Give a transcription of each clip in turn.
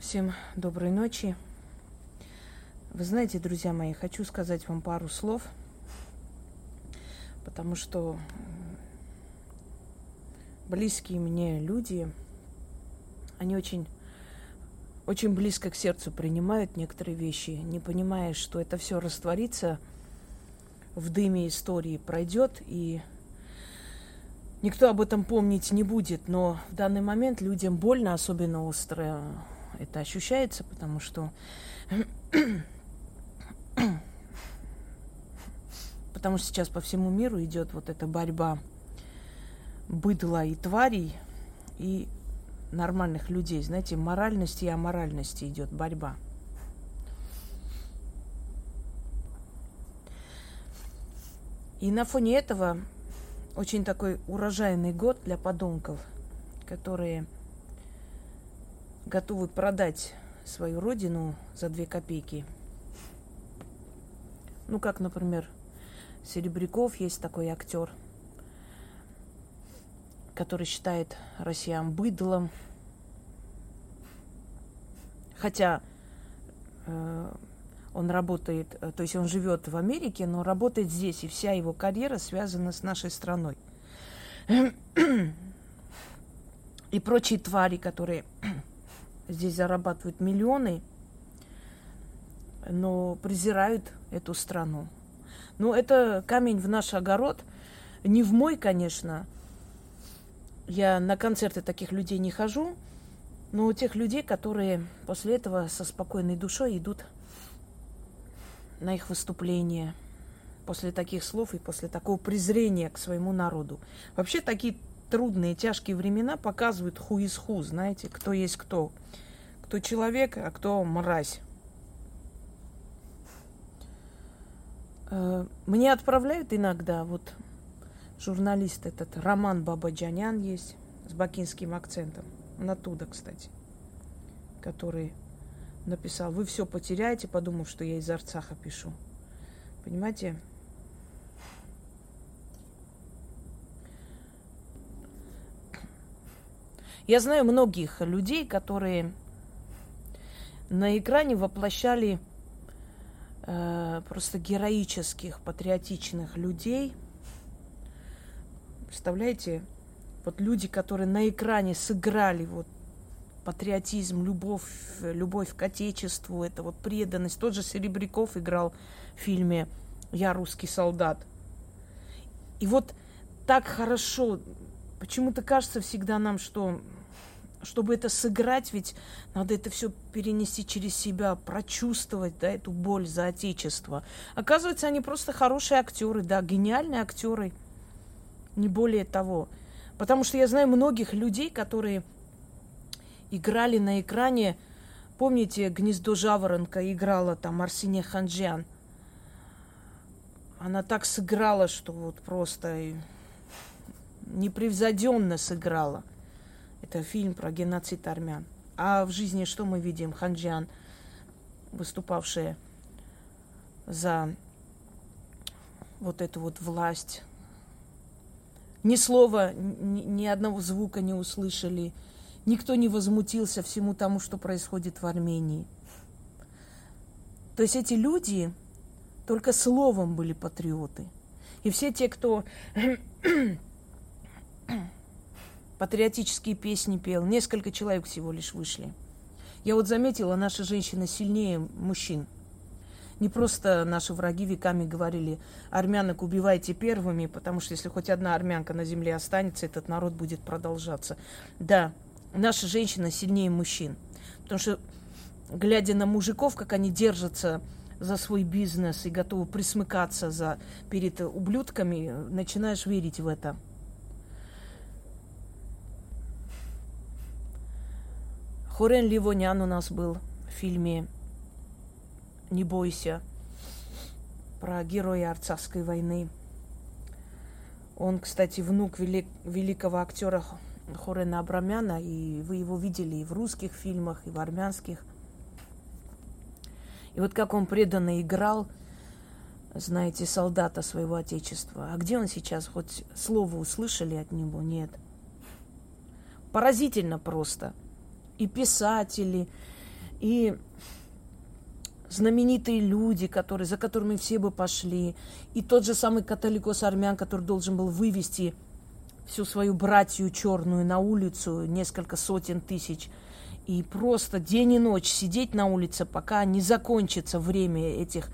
Всем доброй ночи. Вы знаете, друзья мои, хочу сказать вам пару слов, потому что близкие мне люди, они очень, очень близко к сердцу принимают некоторые вещи, не понимая, что это все растворится в дыме истории, пройдет, и никто об этом помнить не будет. Но в данный момент людям больно, особенно остро это ощущается, потому что Потому что сейчас по всему миру идет вот эта борьба быдла и тварей и нормальных людей. Знаете, моральности и аморальности идет борьба. И на фоне этого очень такой урожайный год для подонков, которые готовы продать свою родину за две копейки – ну, как, например, Серебряков есть такой актер, который считает россиян быдлом. Хотя э, он работает, э, то есть он живет в Америке, но работает здесь, и вся его карьера связана с нашей страной. И прочие твари, которые здесь зарабатывают миллионы, но презирают эту страну. Ну, это камень в наш огород. Не в мой, конечно. Я на концерты таких людей не хожу, но у тех людей, которые после этого со спокойной душой идут на их выступление после таких слов и после такого презрения к своему народу. Вообще такие трудные, тяжкие времена показывают ху из ху, знаете, кто есть кто. Кто человек, а кто мразь. Э, мне отправляют иногда, вот журналист этот, Роман Бабаджанян есть, с бакинским акцентом. Он оттуда, кстати, который написал, вы все потеряете, подумав, что я из Арцаха пишу. Понимаете? Я знаю многих людей, которые на экране воплощали э, просто героических, патриотичных людей. Представляете, вот люди, которые на экране сыграли вот патриотизм, любовь, любовь к Отечеству, это вот преданность. Тот же Серебряков играл в фильме «Я русский солдат». И вот так хорошо, почему-то кажется всегда нам, что чтобы это сыграть, ведь надо это все перенести через себя, прочувствовать, да, эту боль за отечество. Оказывается, они просто хорошие актеры, да, гениальные актеры, не более того. Потому что я знаю многих людей, которые играли на экране, помните, «Гнездо жаворонка» играла там Арсения Ханджиан. Она так сыграла, что вот просто непревзойденно сыграла. Это фильм про геноцид армян. А в жизни что мы видим? Ханджиан, выступавшая за вот эту вот власть. Ни слова, ни, ни одного звука не услышали. Никто не возмутился всему тому, что происходит в Армении. То есть эти люди только словом были патриоты. И все те, кто патриотические песни пел. Несколько человек всего лишь вышли. Я вот заметила, наша женщина сильнее мужчин. Не просто наши враги веками говорили, армянок убивайте первыми, потому что если хоть одна армянка на земле останется, этот народ будет продолжаться. Да, наша женщина сильнее мужчин. Потому что, глядя на мужиков, как они держатся за свой бизнес и готовы присмыкаться за, перед ублюдками, начинаешь верить в это. Хорен Ливонян у нас был в фильме «Не бойся» про героя Арцахской войны. Он, кстати, внук велик, великого актера Хорена Абрамяна, и вы его видели и в русских фильмах, и в армянских. И вот как он преданно играл, знаете, солдата своего отечества. А где он сейчас? Хоть слово услышали от него? Нет. Поразительно просто – и писатели, и знаменитые люди, которые, за которыми все бы пошли, и тот же самый католикос армян, который должен был вывести всю свою братью черную на улицу, несколько сотен тысяч, и просто день и ночь сидеть на улице, пока не закончится время этих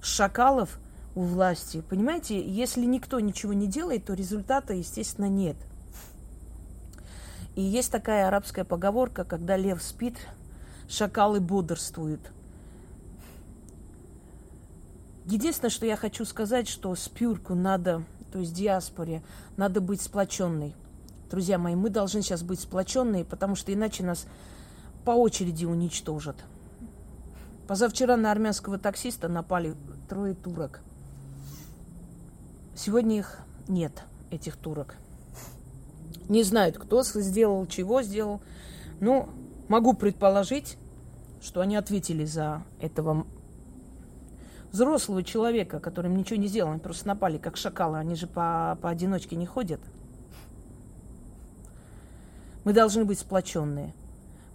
шакалов у власти. Понимаете, если никто ничего не делает, то результата, естественно, нет. И есть такая арабская поговорка, когда лев спит, шакалы бодрствуют – Единственное, что я хочу сказать, что спюрку надо, то есть диаспоре, надо быть сплоченной. Друзья мои, мы должны сейчас быть сплоченные, потому что иначе нас по очереди уничтожат. Позавчера на армянского таксиста напали трое турок. Сегодня их нет, этих турок. Не знают, кто сделал, чего сделал. Но могу предположить, что они ответили за этого взрослого человека, которым ничего не сделал, они просто напали, как шакалы, они же по, поодиночке не ходят. Мы должны быть сплоченные.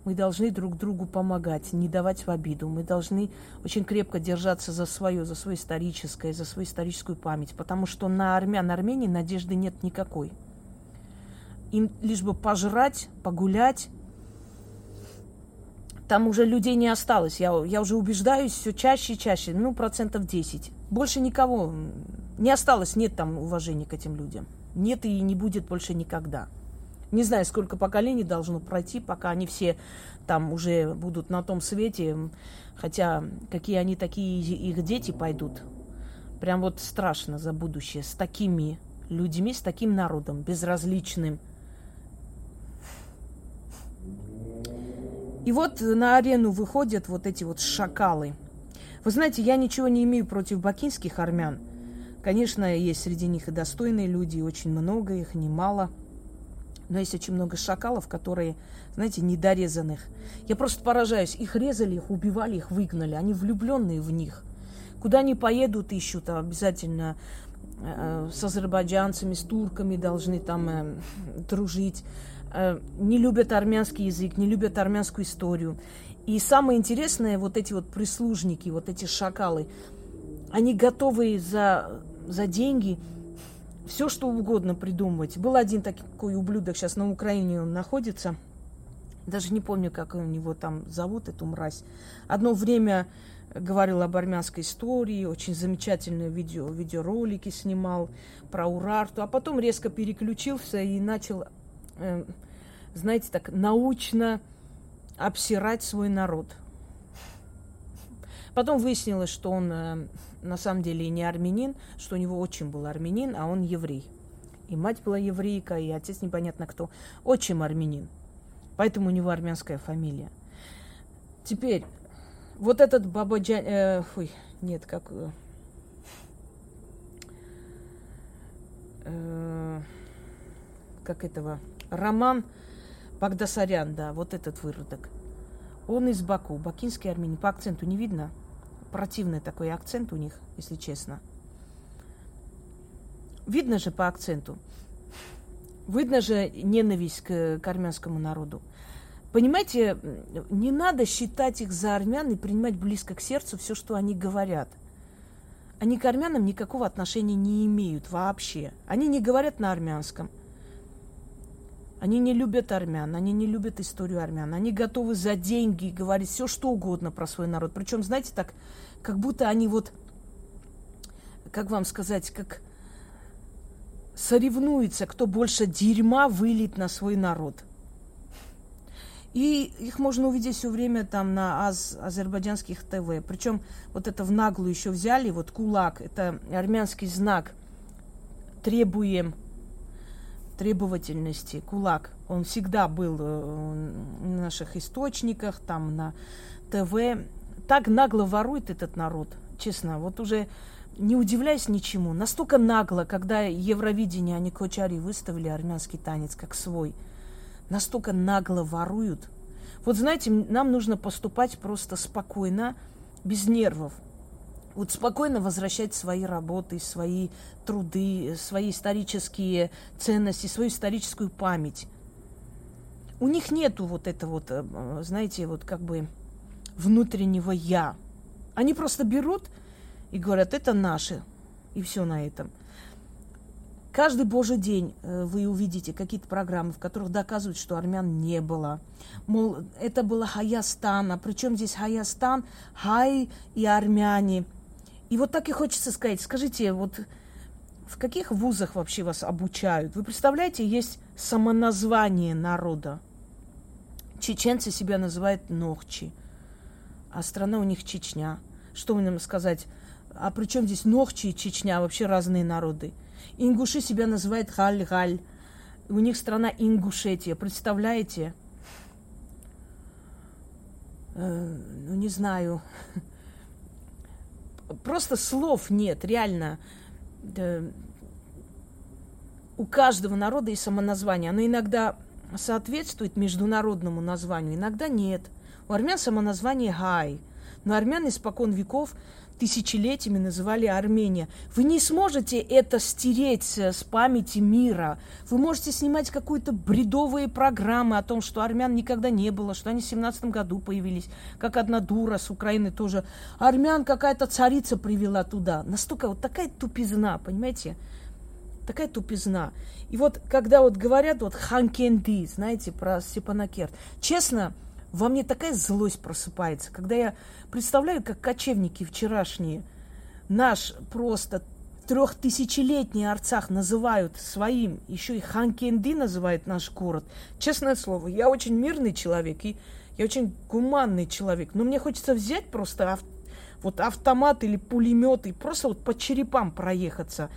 Мы должны друг другу помогать, не давать в обиду. Мы должны очень крепко держаться за свое, за свое историческое, за свою историческую память. Потому что на армян Армении надежды нет никакой. Им лишь бы пожрать, погулять, там уже людей не осталось. Я, я уже убеждаюсь все чаще и чаще. Ну, процентов 10. Больше никого не осталось. Нет там уважения к этим людям. Нет и не будет больше никогда. Не знаю, сколько поколений должно пройти, пока они все там уже будут на том свете. Хотя какие они такие их дети пойдут. Прям вот страшно за будущее. С такими людьми, с таким народом, безразличным – И вот на арену выходят вот эти вот шакалы. Вы знаете, я ничего не имею против бакинских армян. Конечно, есть среди них и достойные люди, и очень много их, немало. Но есть очень много шакалов, которые, знаете, недорезанных. Я просто поражаюсь. Их резали, их убивали, их выгнали. Они влюбленные в них. Куда они поедут, ищут обязательно э, с азербайджанцами, с турками должны там э, дружить. Э, не любят армянский язык, не любят армянскую историю. И самое интересное, вот эти вот прислужники, вот эти шакалы, они готовы за, за деньги все, что угодно придумывать. Был один такой ублюдок, сейчас на Украине он находится, даже не помню, как у него там зовут, эту мразь. Одно время говорил об армянской истории, очень замечательные видео, видеоролики снимал про Урарту, а потом резко переключился и начал э, знаете, так научно обсирать свой народ. Потом выяснилось, что он э, на самом деле не армянин, что у него очень был армянин, а он еврей. И мать была еврейка, и отец непонятно кто. Отчим армянин. Поэтому у него армянская фамилия. Теперь, вот этот Бабаджан... Э, фуй, нет, как... Э, э как этого... Роман Багдасарян, да, вот этот выродок. Он из Баку, бакинский армянин. По акценту не видно. Противный такой акцент у них, если честно. Видно же по акценту. Видно же ненависть к, к армянскому народу. Понимаете, не надо считать их за армян и принимать близко к сердцу все, что они говорят. Они к армянам никакого отношения не имеют вообще. Они не говорят на армянском – они не любят армян, они не любят историю армян. Они готовы за деньги говорить все, что угодно про свой народ. Причем, знаете, так, как будто они вот, как вам сказать, как соревнуются, кто больше дерьма вылит на свой народ. И их можно увидеть все время там на аз, азербайджанских ТВ. Причем вот это в наглую еще взяли, вот кулак, это армянский знак. Требуем требовательности, кулак, он всегда был э, в наших источниках, там на ТВ. Так нагло ворует этот народ, честно. Вот уже не удивляюсь ничему. Настолько нагло, когда Евровидение, они Кочари выставили армянский танец как свой. Настолько нагло воруют. Вот знаете, нам нужно поступать просто спокойно, без нервов вот спокойно возвращать свои работы, свои труды, свои исторические ценности, свою историческую память. У них нету вот это вот, э, знаете, вот как бы внутреннего «я». Они просто берут и говорят, это наши, и все на этом. Каждый божий день э, вы увидите какие-то программы, в которых доказывают, что армян не было. Мол, это было Хаястан, а причем здесь Хаястан, Хай и армяне. И вот так и хочется сказать, скажите, вот в каких вузах вообще вас обучают? Вы представляете, есть самоназвание народа. Чеченцы себя называют Нохчи, а страна у них Чечня. Что мне сказать? А при чем здесь Нохчи и Чечня? Вообще разные народы. Ингуши себя называют Галь-Галь. У них страна Ингушетия. Представляете? Э, ну, не знаю. Просто слов нет, реально. Да. У каждого народа есть самоназвание. Оно иногда соответствует международному названию, иногда нет. У армян самоназвание Гай. Но армян испокон веков тысячелетиями называли Армения. Вы не сможете это стереть с памяти мира. Вы можете снимать какую-то бредовые программы о том, что армян никогда не было, что они в 17 году появились, как одна дура с Украины тоже. Армян какая-то царица привела туда. Настолько вот такая тупизна, понимаете? Такая тупизна. И вот когда вот говорят вот ханкенди, знаете, про Степанакерт, честно, во мне такая злость просыпается, когда я представляю, как кочевники вчерашние наш просто трехтысячелетний Арцах называют своим, еще и Ханкенди называет наш город. Честное слово, я очень мирный человек и я очень гуманный человек, но мне хочется взять просто ав- вот автомат или пулемет и просто вот по черепам проехаться.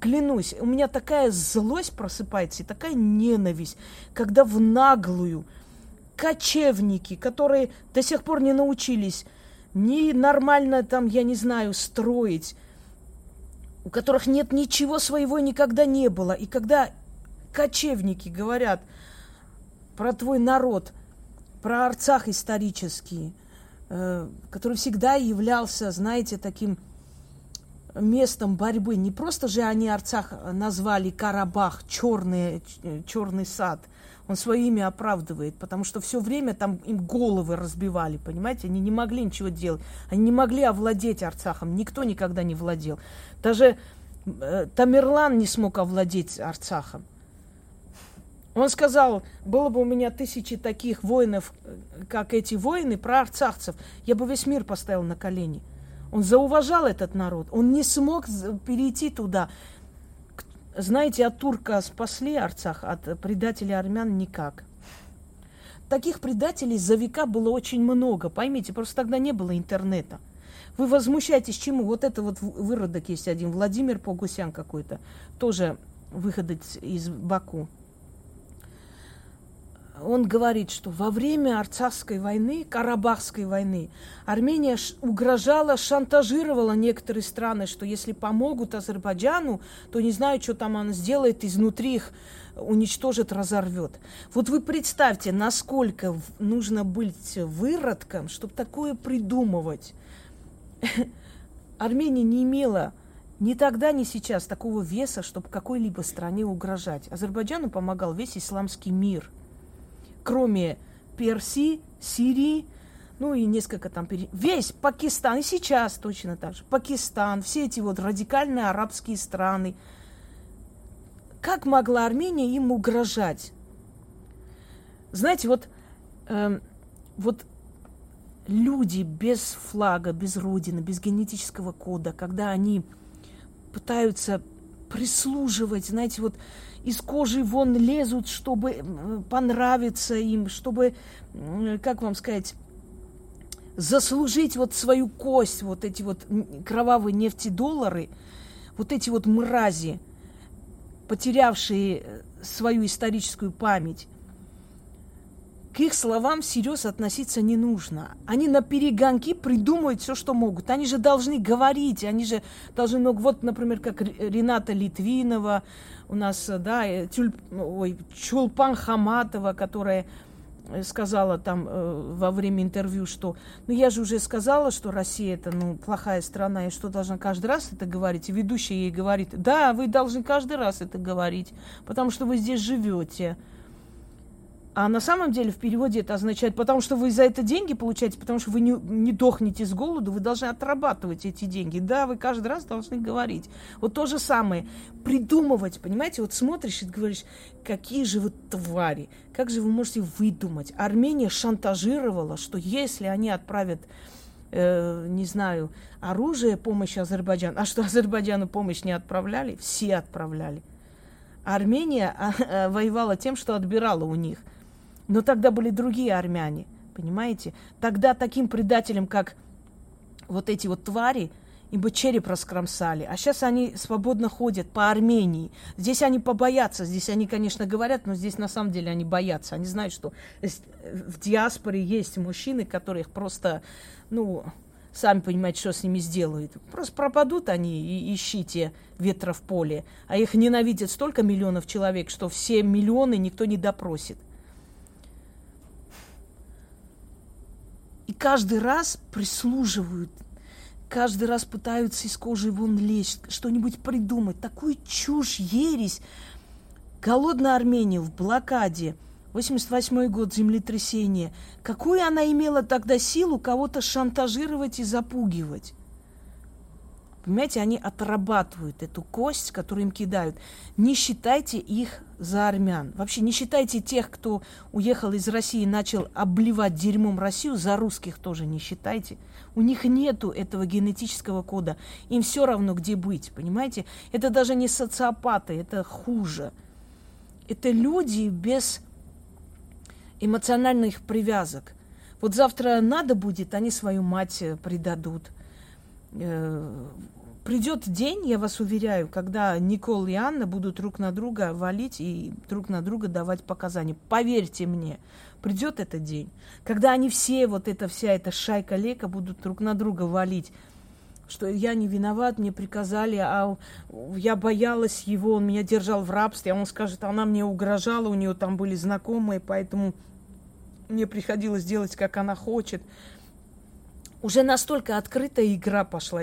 Клянусь, у меня такая злость просыпается и такая ненависть, когда в наглую – кочевники, которые до сих пор не научились ни нормально там, я не знаю, строить, у которых нет ничего своего никогда не было. И когда кочевники говорят про твой народ, про Арцах исторический, э, который всегда являлся, знаете, таким местом борьбы. Не просто же они Арцах назвали Карабах, черный, черный сад – он свое имя оправдывает, потому что все время там им головы разбивали, понимаете? Они не могли ничего делать. Они не могли овладеть Арцахом. Никто никогда не владел. Даже э, Тамерлан не смог овладеть Арцахом. Он сказал, было бы у меня тысячи таких воинов, э, как эти воины, про арцахцев, я бы весь мир поставил на колени. Он зауважал этот народ. Он не смог перейти туда. Знаете, от турка спасли Арцах, от предателей армян никак. Таких предателей за века было очень много, поймите, просто тогда не было интернета. Вы возмущаетесь чему? Вот это вот выродок есть один, Владимир Погусян какой-то, тоже выходец из Баку он говорит, что во время Арцахской войны, Карабахской войны, Армения угрожала, шантажировала некоторые страны, что если помогут Азербайджану, то не знаю, что там она сделает, изнутри их уничтожит, разорвет. Вот вы представьте, насколько нужно быть выродком, чтобы такое придумывать. Армения не имела ни тогда, ни сейчас такого веса, чтобы какой-либо стране угрожать. Азербайджану помогал весь исламский мир – кроме Персии, Сирии, ну и несколько там, весь Пакистан, и сейчас точно так же, Пакистан, все эти вот радикальные арабские страны. Как могла Армения им угрожать? Знаете, вот, э, вот люди без флага, без родины, без генетического кода, когда они пытаются прислуживать, знаете, вот из кожи вон лезут, чтобы понравиться им, чтобы, как вам сказать, заслужить вот свою кость, вот эти вот кровавые нефтедоллары, вот эти вот мрази, потерявшие э, свою историческую память, к их словам всерьез относиться не нужно. Они на перегонки придумывают все, что могут. Они же должны говорить, они же должны, ну, вот, например, как Рената Литвинова, у нас, да, э, Тюль, ой, Чулпан Хаматова, которая э, сказала там э, во время интервью, что ну я же уже сказала, что Россия это ну плохая страна, и что должна каждый раз это говорить. И ведущая ей говорит, да, вы должны каждый раз это говорить, потому что вы здесь живете. А на самом деле в переводе это означает, потому что вы за это деньги получаете, потому что вы не, не дохнете с голоду, вы должны отрабатывать эти деньги. Да, вы каждый раз должны говорить. Вот то же самое. Придумывать, понимаете? Вот смотришь и говоришь, какие же вы твари, как же вы можете выдумать? Армения шантажировала, что если они отправят э, не знаю, оружие, помощь Азербайджану. А что Азербайджану помощь не отправляли? Все отправляли. Армения а, а, воевала тем, что отбирала у них. Но тогда были другие армяне, понимаете? Тогда таким предателям, как вот эти вот твари, им бы череп раскромсали. А сейчас они свободно ходят по Армении. Здесь они побоятся. Здесь они, конечно, говорят, но здесь на самом деле они боятся. Они знают, что в диаспоре есть мужчины, которых просто, ну, сами понимаете, что с ними сделают. Просто пропадут они и ищите ветра в поле. А их ненавидят столько миллионов человек, что все миллионы никто не допросит. И каждый раз прислуживают, каждый раз пытаются из кожи вон лезть, что-нибудь придумать. Такую чушь, ересь. Голодная Армения в блокаде. 88 год, землетрясение. Какую она имела тогда силу кого-то шантажировать и запугивать? Понимаете, они отрабатывают эту кость, которую им кидают. Не считайте их за армян. Вообще не считайте тех, кто уехал из России и начал обливать дерьмом Россию, за русских тоже не считайте. У них нету этого генетического кода. Им все равно, где быть, понимаете? Это даже не социопаты, это хуже. Это люди без эмоциональных привязок. Вот завтра надо будет, они свою мать предадут Э, придет день, я вас уверяю, когда Никол и Анна будут друг на друга валить и друг на друга давать показания. Поверьте мне, придет этот день, когда они все, вот эта вся эта шайка лека будут друг на друга валить что я не виноват, мне приказали, а я боялась его, он меня держал в рабстве, а он скажет, она мне угрожала, у нее там были знакомые, поэтому мне приходилось делать, как она хочет. Уже настолько открытая игра пошла,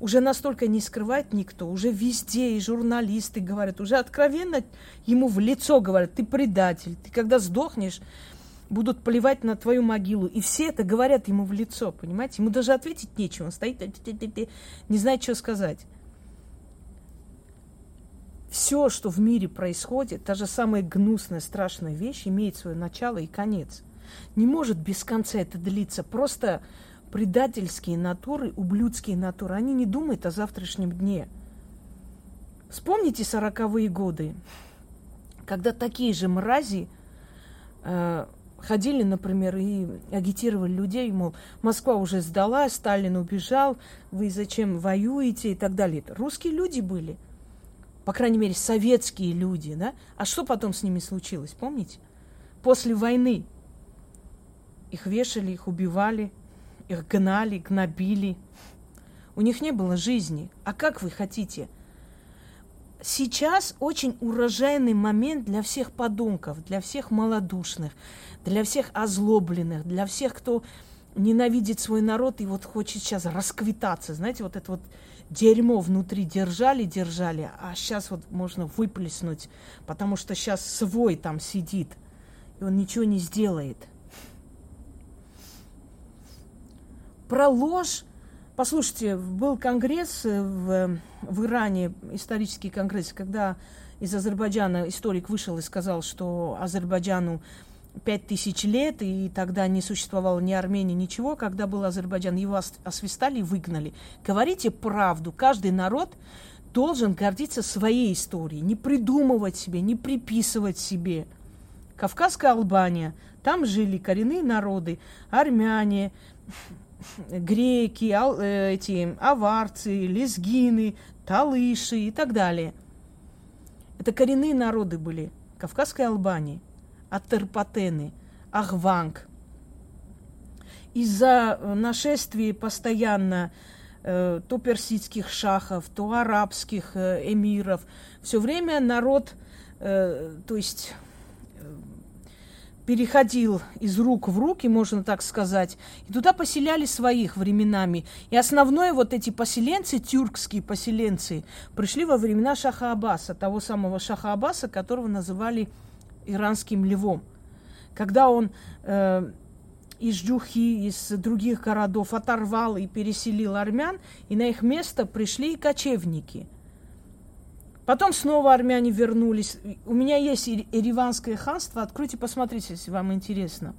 уже настолько не скрывает никто, уже везде и журналисты говорят, уже откровенно ему в лицо говорят, ты предатель, ты когда сдохнешь, будут плевать на твою могилу. И все это говорят ему в лицо, понимаете? Ему даже ответить нечего, он стоит, не знает, что сказать. Все, что в мире происходит, та же самая гнусная, страшная вещь, имеет свое начало и конец. Не может без конца это длиться. Просто предательские натуры, ублюдские натуры, они не думают о завтрашнем дне. Вспомните сороковые годы, когда такие же мрази э, ходили, например, и агитировали людей, мол, Москва уже сдала, Сталин убежал, вы зачем воюете и так далее. Русские люди были, по крайней мере, советские люди, да? А что потом с ними случилось, помните? После войны их вешали, их убивали – их гнали, гнобили. У них не было жизни. А как вы хотите? Сейчас очень урожайный момент для всех подонков, для всех малодушных, для всех озлобленных, для всех, кто ненавидит свой народ и вот хочет сейчас расквитаться. Знаете, вот это вот дерьмо внутри держали, держали, а сейчас вот можно выплеснуть, потому что сейчас свой там сидит, и он ничего не сделает – Про ложь. Послушайте, был конгресс э, в, в Иране, исторический конгресс, когда из Азербайджана историк вышел и сказал, что Азербайджану пять тысяч лет, и тогда не существовало ни Армении, ничего. Когда был Азербайджан, его освистали и выгнали. Говорите правду. Каждый народ должен гордиться своей историей, не придумывать себе, не приписывать себе. Кавказская Албания, там жили коренные народы, армяне, греки, ал, э, эти аварцы, лезгины, талыши и так далее. Это коренные народы были Кавказской Албании, Атерпатены, Ахванг. Из-за э, нашествий постоянно э, то персидских шахов, то арабских эмиров, все время народ, то есть переходил из рук в руки, можно так сказать, и туда поселяли своих временами. И основное вот эти поселенцы, тюркские поселенцы, пришли во времена Шаха Аббаса, того самого Шаха Аббаса, которого называли иранским львом. когда он э, из Джухи, из других городов оторвал и переселил армян, и на их место пришли кочевники. Потом снова армяне вернулись. У меня есть Ириванское ханство. Откройте, посмотрите, если вам интересно.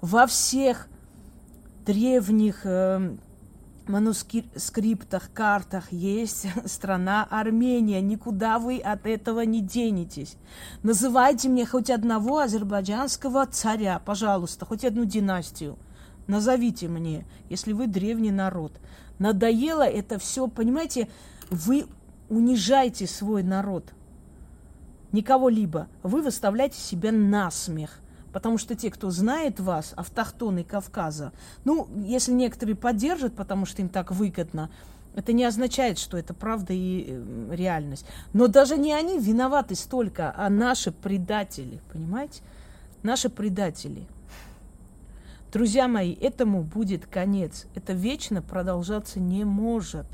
Во всех древних э, манускриптах, картах есть страна Армения. Никуда вы от этого не денетесь. Называйте мне хоть одного азербайджанского царя, пожалуйста, хоть одну династию. Назовите мне, если вы древний народ. Надоело это все, понимаете, вы унижаете свой народ. Никого-либо. Вы выставляете себя на смех. Потому что те, кто знает вас, автохтоны Кавказа, ну, если некоторые поддержат, потому что им так выгодно, это не означает, что это правда и э, реальность. Но даже не они виноваты столько, а наши предатели, понимаете? Наши предатели. Друзья мои, этому будет конец. Это вечно продолжаться не может.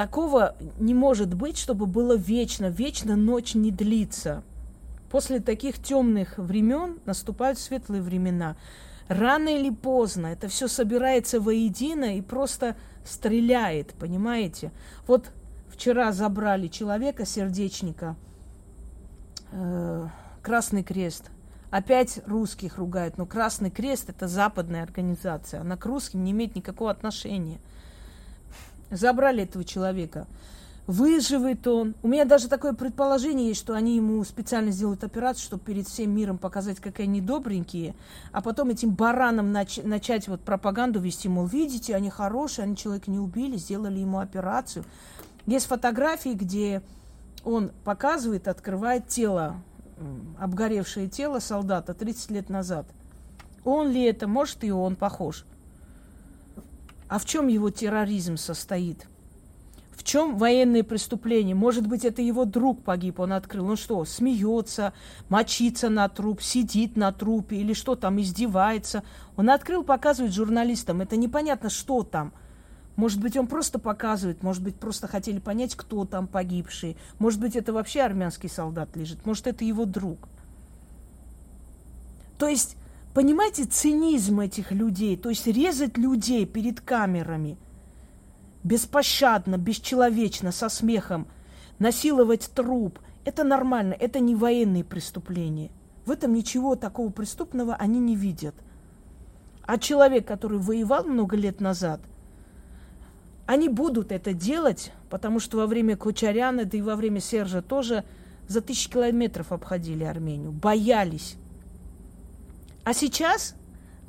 Такого не может быть, чтобы было вечно. Вечно ночь не длится. После таких темных времен наступают светлые времена. Рано или поздно это все собирается воедино и просто стреляет, понимаете? Вот вчера забрали человека, сердечника, э, Красный Крест. Опять русских ругают, но Красный Крест это западная организация, она к русским не имеет никакого отношения. Забрали этого человека выживет он. У меня даже такое предположение есть, что они ему специально сделают операцию, чтобы перед всем миром показать, какие они добренькие, а потом этим баранам нач- начать вот пропаганду вести, мол, видите, они хорошие, они человека не убили, сделали ему операцию. Есть фотографии, где он показывает, открывает тело, обгоревшее тело солдата 30 лет назад. Он ли это? Может, и он похож. А в чем его терроризм состоит? В чем военные преступления? Может быть, это его друг погиб, он открыл. Он что, смеется, мочится на труп, сидит на трупе или что там, издевается. Он открыл, показывает журналистам. Это непонятно, что там. Может быть, он просто показывает, может быть, просто хотели понять, кто там погибший. Может быть, это вообще армянский солдат лежит, может, это его друг. То есть, понимаете, цинизм этих людей, то есть резать людей перед камерами – беспощадно, бесчеловечно, со смехом, насиловать труп. Это нормально, это не военные преступления. В этом ничего такого преступного они не видят. А человек, который воевал много лет назад, они будут это делать, потому что во время Кучаряна, да и во время Сержа тоже за тысячи километров обходили Армению, боялись. А сейчас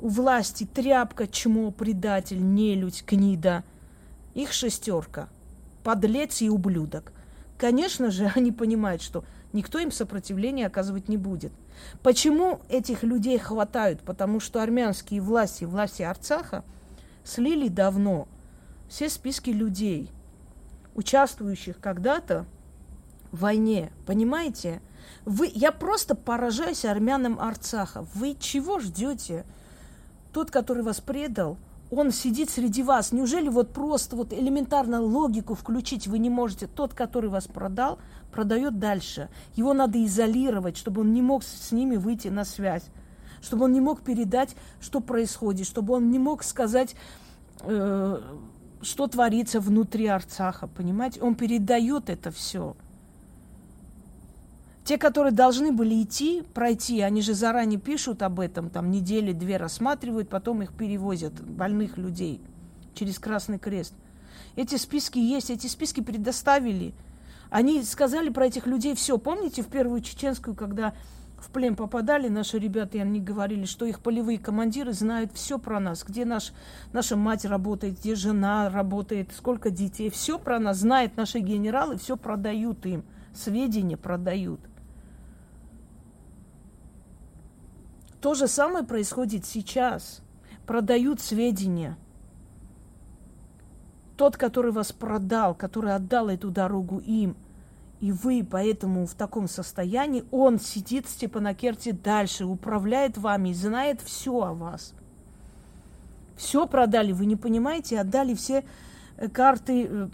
у власти тряпка, чмо, предатель, нелюдь, гнида – их шестерка. Подлец и ублюдок. Конечно же, они понимают, что никто им сопротивления оказывать не будет. Почему этих людей хватают? Потому что армянские власти, власти Арцаха, слили давно все списки людей, участвующих когда-то в войне. Понимаете? Вы, я просто поражаюсь армянам Арцаха. Вы чего ждете? Тот, который вас предал – он сидит среди вас. Неужели вот просто вот элементарно логику включить вы не можете? Тот, который вас продал, продает дальше. Его надо изолировать, чтобы он не мог с ними выйти на связь, чтобы он не мог передать, что происходит, чтобы он не мог сказать, э, что творится внутри Арцаха, понимаете? Он передает это все. Те, которые должны были идти, пройти, они же заранее пишут об этом, там недели две рассматривают, потом их перевозят, больных людей, через Красный Крест. Эти списки есть, эти списки предоставили. Они сказали про этих людей все. Помните в первую чеченскую, когда в плен попадали наши ребята, и они говорили, что их полевые командиры знают все про нас, где наш, наша мать работает, где жена работает, сколько детей, все про нас знают наши генералы, все продают им, сведения продают. То же самое происходит сейчас. Продают сведения. Тот, который вас продал, который отдал эту дорогу им, и вы поэтому в таком состоянии, он сидит в Степанакерте дальше, управляет вами и знает все о вас. Все продали, вы не понимаете, отдали все э, карты, э,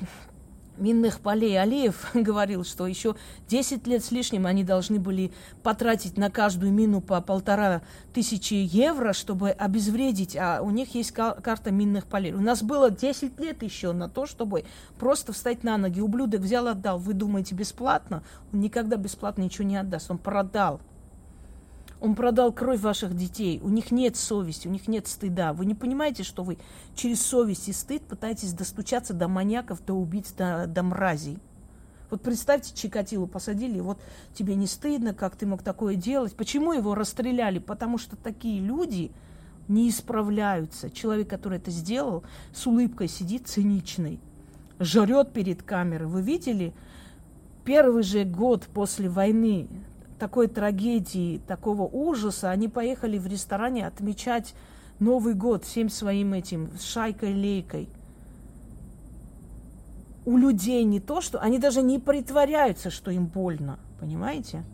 минных полей. Алиев говорил, что еще 10 лет с лишним они должны были потратить на каждую мину по полтора тысячи евро, чтобы обезвредить, а у них есть карта минных полей. У нас было 10 лет еще на то, чтобы просто встать на ноги. Ублюдок взял, отдал. Вы думаете, бесплатно? Он никогда бесплатно ничего не отдаст. Он продал. Он продал кровь ваших детей. У них нет совести, у них нет стыда. Вы не понимаете, что вы через совесть и стыд пытаетесь достучаться до маньяков, до убийц, до, до мразей. Вот представьте, Чикатилу посадили, вот тебе не стыдно, как ты мог такое делать. Почему его расстреляли? Потому что такие люди не исправляются. Человек, который это сделал, с улыбкой сидит циничный, жрет перед камерой. Вы видели? Первый же год после войны такой трагедии, такого ужаса, они поехали в ресторане отмечать Новый год всем своим этим, шайкой-лейкой. У людей не то, что... Они даже не притворяются, что им больно. Понимаете?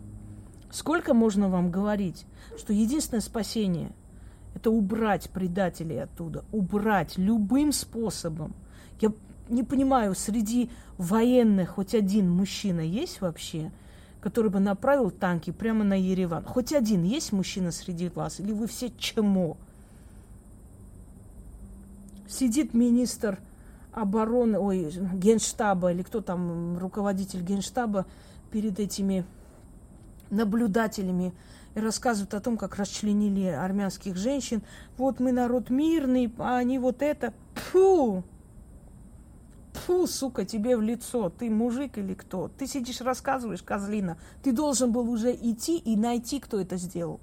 Сколько можно вам говорить, что единственное спасение – это убрать предателей оттуда. Убрать любым способом. Я не понимаю, среди военных хоть один мужчина есть вообще – который бы направил танки прямо на Ереван. Хоть один есть мужчина среди вас? Или вы все чему? Сидит министр обороны, ой, генштаба, или кто там, руководитель генштаба перед этими наблюдателями и рассказывают о том, как расчленили армянских женщин. Вот мы народ мирный, а они вот это. Фу! Фу, сука, тебе в лицо. Ты мужик или кто? Ты сидишь, рассказываешь, козлина. Ты должен был уже идти и найти, кто это сделал.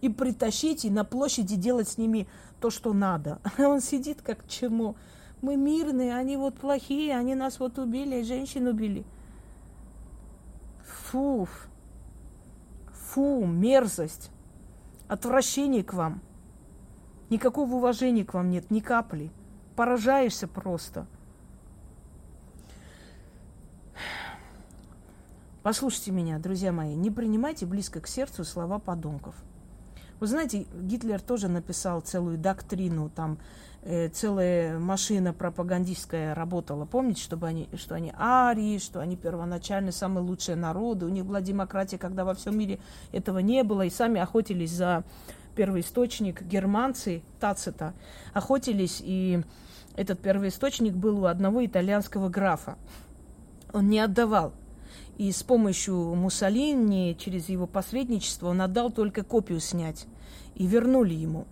И притащить, и на площади делать с ними то, что надо. А он сидит как чему. Мы мирные, они вот плохие, они нас вот убили, женщин убили. Фу, фу, мерзость, отвращение к вам. Никакого уважения к вам нет, ни капли. Поражаешься просто – Послушайте меня, друзья мои, не принимайте близко к сердцу слова подонков. Вы знаете, Гитлер тоже написал целую доктрину, там э, целая машина пропагандистская работала. Помните, чтобы они, что они арии, что они первоначально самые лучшие народы, у них была демократия, когда во всем мире этого не было, и сами охотились за первоисточник. Германцы, Тацита, охотились, и этот первоисточник был у одного итальянского графа. Он не отдавал и с помощью Муссолини, через его посредничество, он отдал только копию снять. И вернули ему.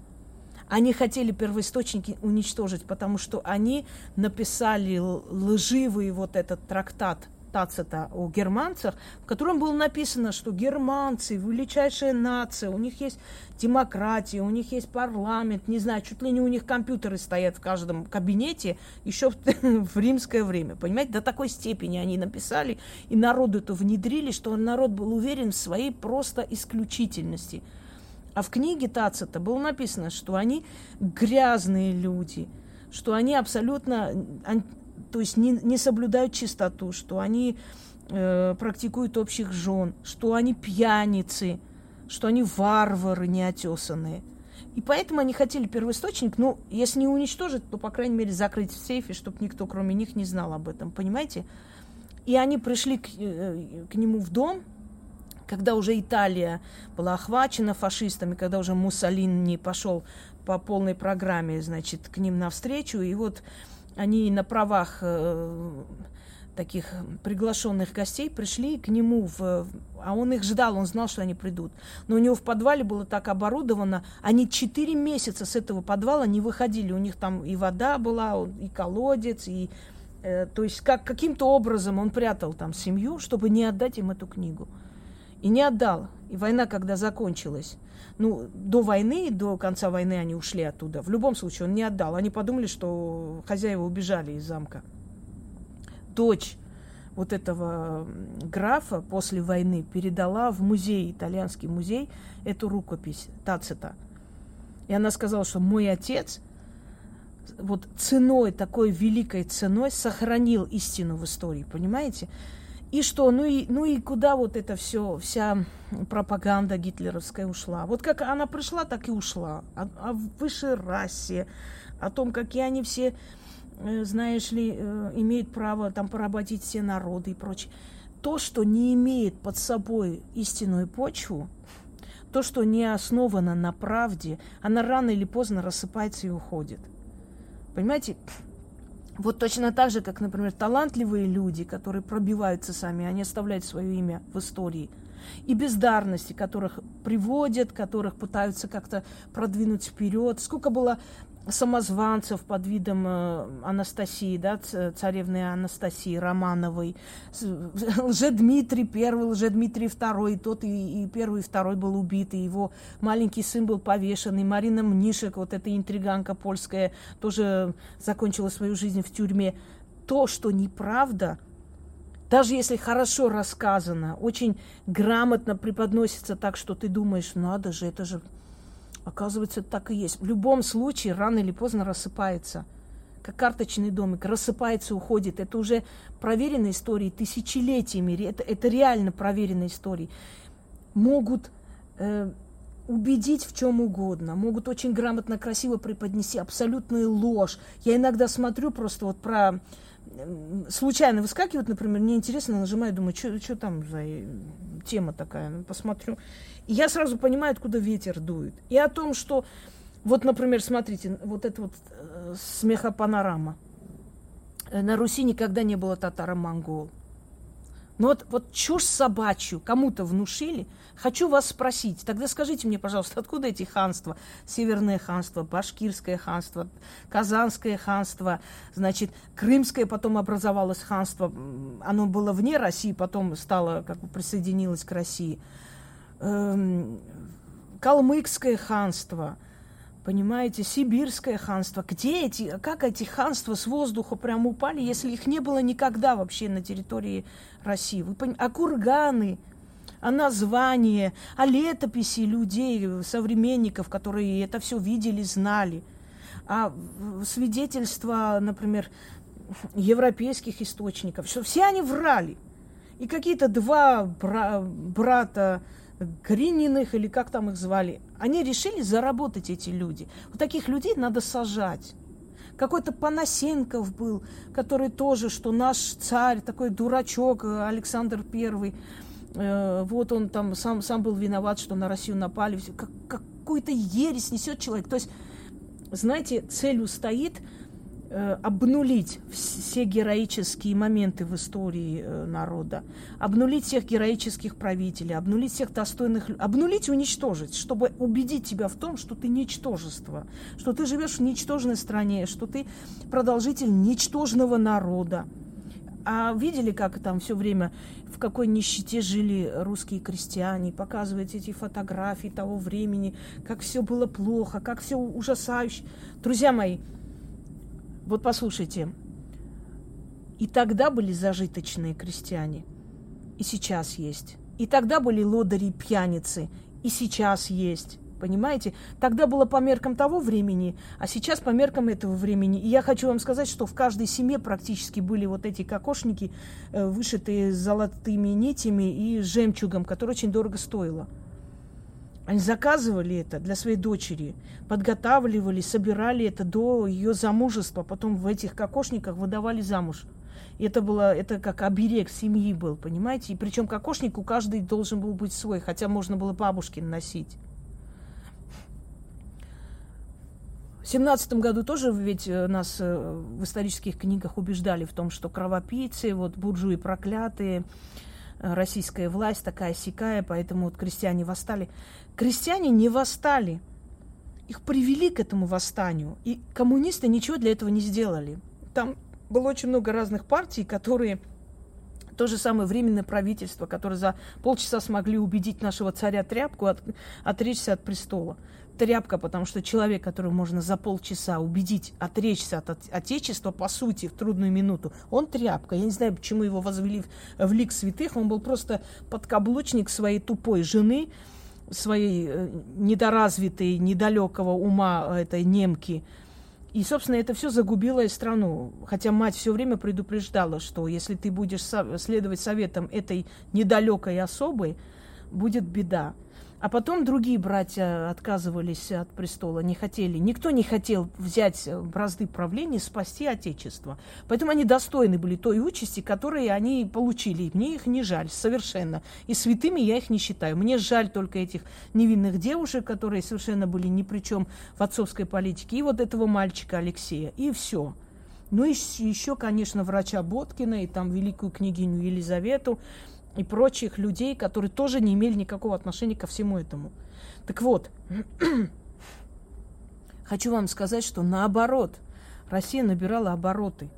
Они хотели первоисточники уничтожить, потому что они написали лживый вот этот трактат Тацита о германцах, в котором было написано, что германцы величайшая нация, у них есть демократия, у них есть парламент, не знаю, чуть ли не у них компьютеры стоят в каждом кабинете еще в, в римское время, понимаете, до такой степени они написали, и народу это внедрили, что народ был уверен в своей просто исключительности. А в книге Тацита было написано, что они грязные люди, что они абсолютно то есть не, не соблюдают чистоту, что они э, практикуют общих жен, что они пьяницы, что они варвары неотесанные. И поэтому они хотели первоисточник, ну, если не уничтожить, то, по крайней мере, закрыть в сейфе, чтобы никто, кроме них, не знал об этом, понимаете? И они пришли к, э, к нему в дом, когда уже Италия была охвачена фашистами, когда уже Муссолини пошел по полной программе, значит, к ним навстречу, и вот они на правах э, таких приглашенных гостей пришли к нему, в, а он их ждал, он знал, что они придут. Но у него в подвале было так оборудовано, они четыре месяца с этого подвала не выходили. У них там и вода была, и колодец, и э, то есть как, каким-то образом он прятал там семью, чтобы не отдать им эту книгу. И не отдал. И война, когда закончилась, ну, до войны, до конца войны они ушли оттуда. В любом случае, он не отдал. Они подумали, что хозяева убежали из замка. Дочь вот этого графа после войны передала в музей, итальянский музей, эту рукопись Тацита. И она сказала, что мой отец вот ценой, такой великой ценой сохранил истину в истории, понимаете? И что? Ну и, ну и куда вот это все, вся пропаганда гитлеровская ушла? Вот как она пришла, так и ушла. О, о высшей расе, о том, какие они все э, знаешь ли, э, имеет право там поработить все народы и прочее. То, что не имеет под собой истинную почву, то, что не основано на правде, она рано или поздно рассыпается и уходит. Понимаете? Вот точно так же, как, например, талантливые люди, которые пробиваются сами, они оставляют свое имя в истории. И бездарности, которых приводят, которых пытаются как-то продвинуть вперед. Сколько было самозванцев под видом э, Анастасии, да, царевны Анастасии Романовой, Лжедмитрий первый, Лжедмитрий второй, тот и, и первый, и второй был убит, и его маленький сын был повешен, и Марина Мнишек, вот эта интриганка польская, тоже закончила свою жизнь в тюрьме. То, что неправда, даже если хорошо рассказано, очень грамотно преподносится так, что ты думаешь, надо же, это же Оказывается, так и есть. В любом случае, рано или поздно рассыпается. Как карточный домик. Рассыпается, уходит. Это уже проверенные истории тысячелетиями. Это, это реально проверенные истории. Могут э, убедить в чем угодно. Могут очень грамотно, красиво преподнести абсолютную ложь. Я иногда смотрю просто вот про случайно выскакивает, например, мне интересно, нажимаю, думаю, что там за тема такая, ну, посмотрю. Я сразу понимаю, откуда ветер дует. И о том, что, вот, например, смотрите, вот это вот э, смехопанорама. Э, на Руси никогда не было татаро-монгол. Но вот, вот чушь собачью кому-то внушили. Хочу вас спросить, тогда скажите мне, пожалуйста, откуда эти ханства? Северное ханство, Башкирское ханство, Казанское ханство, значит, Крымское потом образовалось ханство. Оно было вне России, потом стало, как бы присоединилось к России. Эм, Калмыкское ханство – Понимаете, сибирское ханство. Где эти, как эти ханства с воздуха прям упали, если их не было никогда вообще на территории России? Вы понимаете, а курганы, а названия, а летописи людей, современников, которые это все видели, знали, а свидетельства, например, европейских источников, что все они врали. И какие-то два бра- брата Грининых или как там их звали, они решили заработать эти люди. Вот таких людей надо сажать. Какой-то Панасенков был, который тоже, что наш царь, такой дурачок Александр Первый, э, вот он там сам, сам был виноват, что на Россию напали. Как, какую-то ересь несет человек. То есть, знаете, целью стоит – Э, обнулить все героические моменты в истории э, народа, обнулить всех героических правителей, обнулить всех достойных, обнулить уничтожить, чтобы убедить тебя в том, что ты ничтожество, что ты живешь в ничтожной стране, что ты продолжитель ничтожного народа. А видели, как там все время, в какой нищете жили русские крестьяне, показывают эти фотографии того времени, как все было плохо, как все ужасающе. Друзья мои, вот послушайте, и тогда были зажиточные крестьяне, и сейчас есть. И тогда были лодыри пьяницы, и сейчас есть. Понимаете? Тогда было по меркам того времени, а сейчас по меркам этого времени. И я хочу вам сказать, что в каждой семье практически были вот эти кокошники, э, вышитые золотыми нитями и жемчугом, который очень дорого стоило. Они заказывали это для своей дочери, подготавливали, собирали это до ее замужества, потом в этих кокошниках выдавали замуж. И это было, это как оберег семьи был, понимаете? И причем кокошник у каждой должен был быть свой, хотя можно было бабушкин носить. В семнадцатом году тоже ведь э, нас э, в исторических книгах убеждали в том, что кровопийцы, вот буржуи проклятые, э, российская власть такая сякая, поэтому вот крестьяне восстали. Крестьяне не восстали. Их привели к этому восстанию. И коммунисты ничего для этого не сделали. Там было очень много разных партий, которые то же самое временное правительство, которое за полчаса смогли убедить нашего царя Тряпку от, отречься от престола. Тряпка, потому что человек, которого можно за полчаса убедить отречься от, от отечества, по сути, в трудную минуту, он тряпка. Я не знаю, почему его возвели в, в лик святых. Он был просто подкаблучник своей тупой жены, своей э, недоразвитой, недалекого ума этой немки. И, собственно, это все загубило и страну. Хотя мать все время предупреждала, что если ты будешь следовать советам этой недалекой особы, будет беда. А потом другие братья отказывались от престола, не хотели. Никто не хотел взять бразды правления, спасти Отечество. Поэтому они достойны были той участи, которую они получили. мне их не жаль совершенно. И святыми я их не считаю. Мне жаль только этих невинных девушек, которые совершенно были ни при чем в отцовской политике. И вот этого мальчика Алексея. И все. Ну и еще, конечно, врача Боткина и там великую княгиню Елизавету и прочих людей, которые тоже не имели никакого отношения ко всему этому. Так вот, хочу вам сказать, что наоборот, Россия набирала обороты.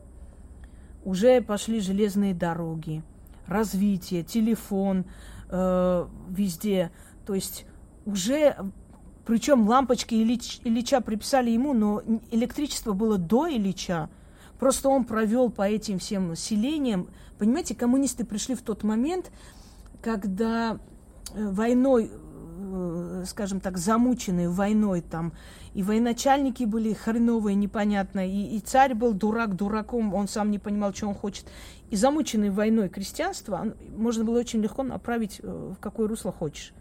Уже пошли железные дороги, развитие, телефон э, везде. То есть уже, причем лампочки Ильич, Ильича приписали ему, но электричество было до Ильича. Просто он провел по этим всем селениям Понимаете, коммунисты пришли в тот момент, когда э, войной, э, скажем так, замученные войной там, и военачальники были хреновые, непонятно, и, и царь был дурак дураком, он сам не понимал, что он хочет. И замученные войной крестьянство можно было очень легко направить э, в какое русло хочешь.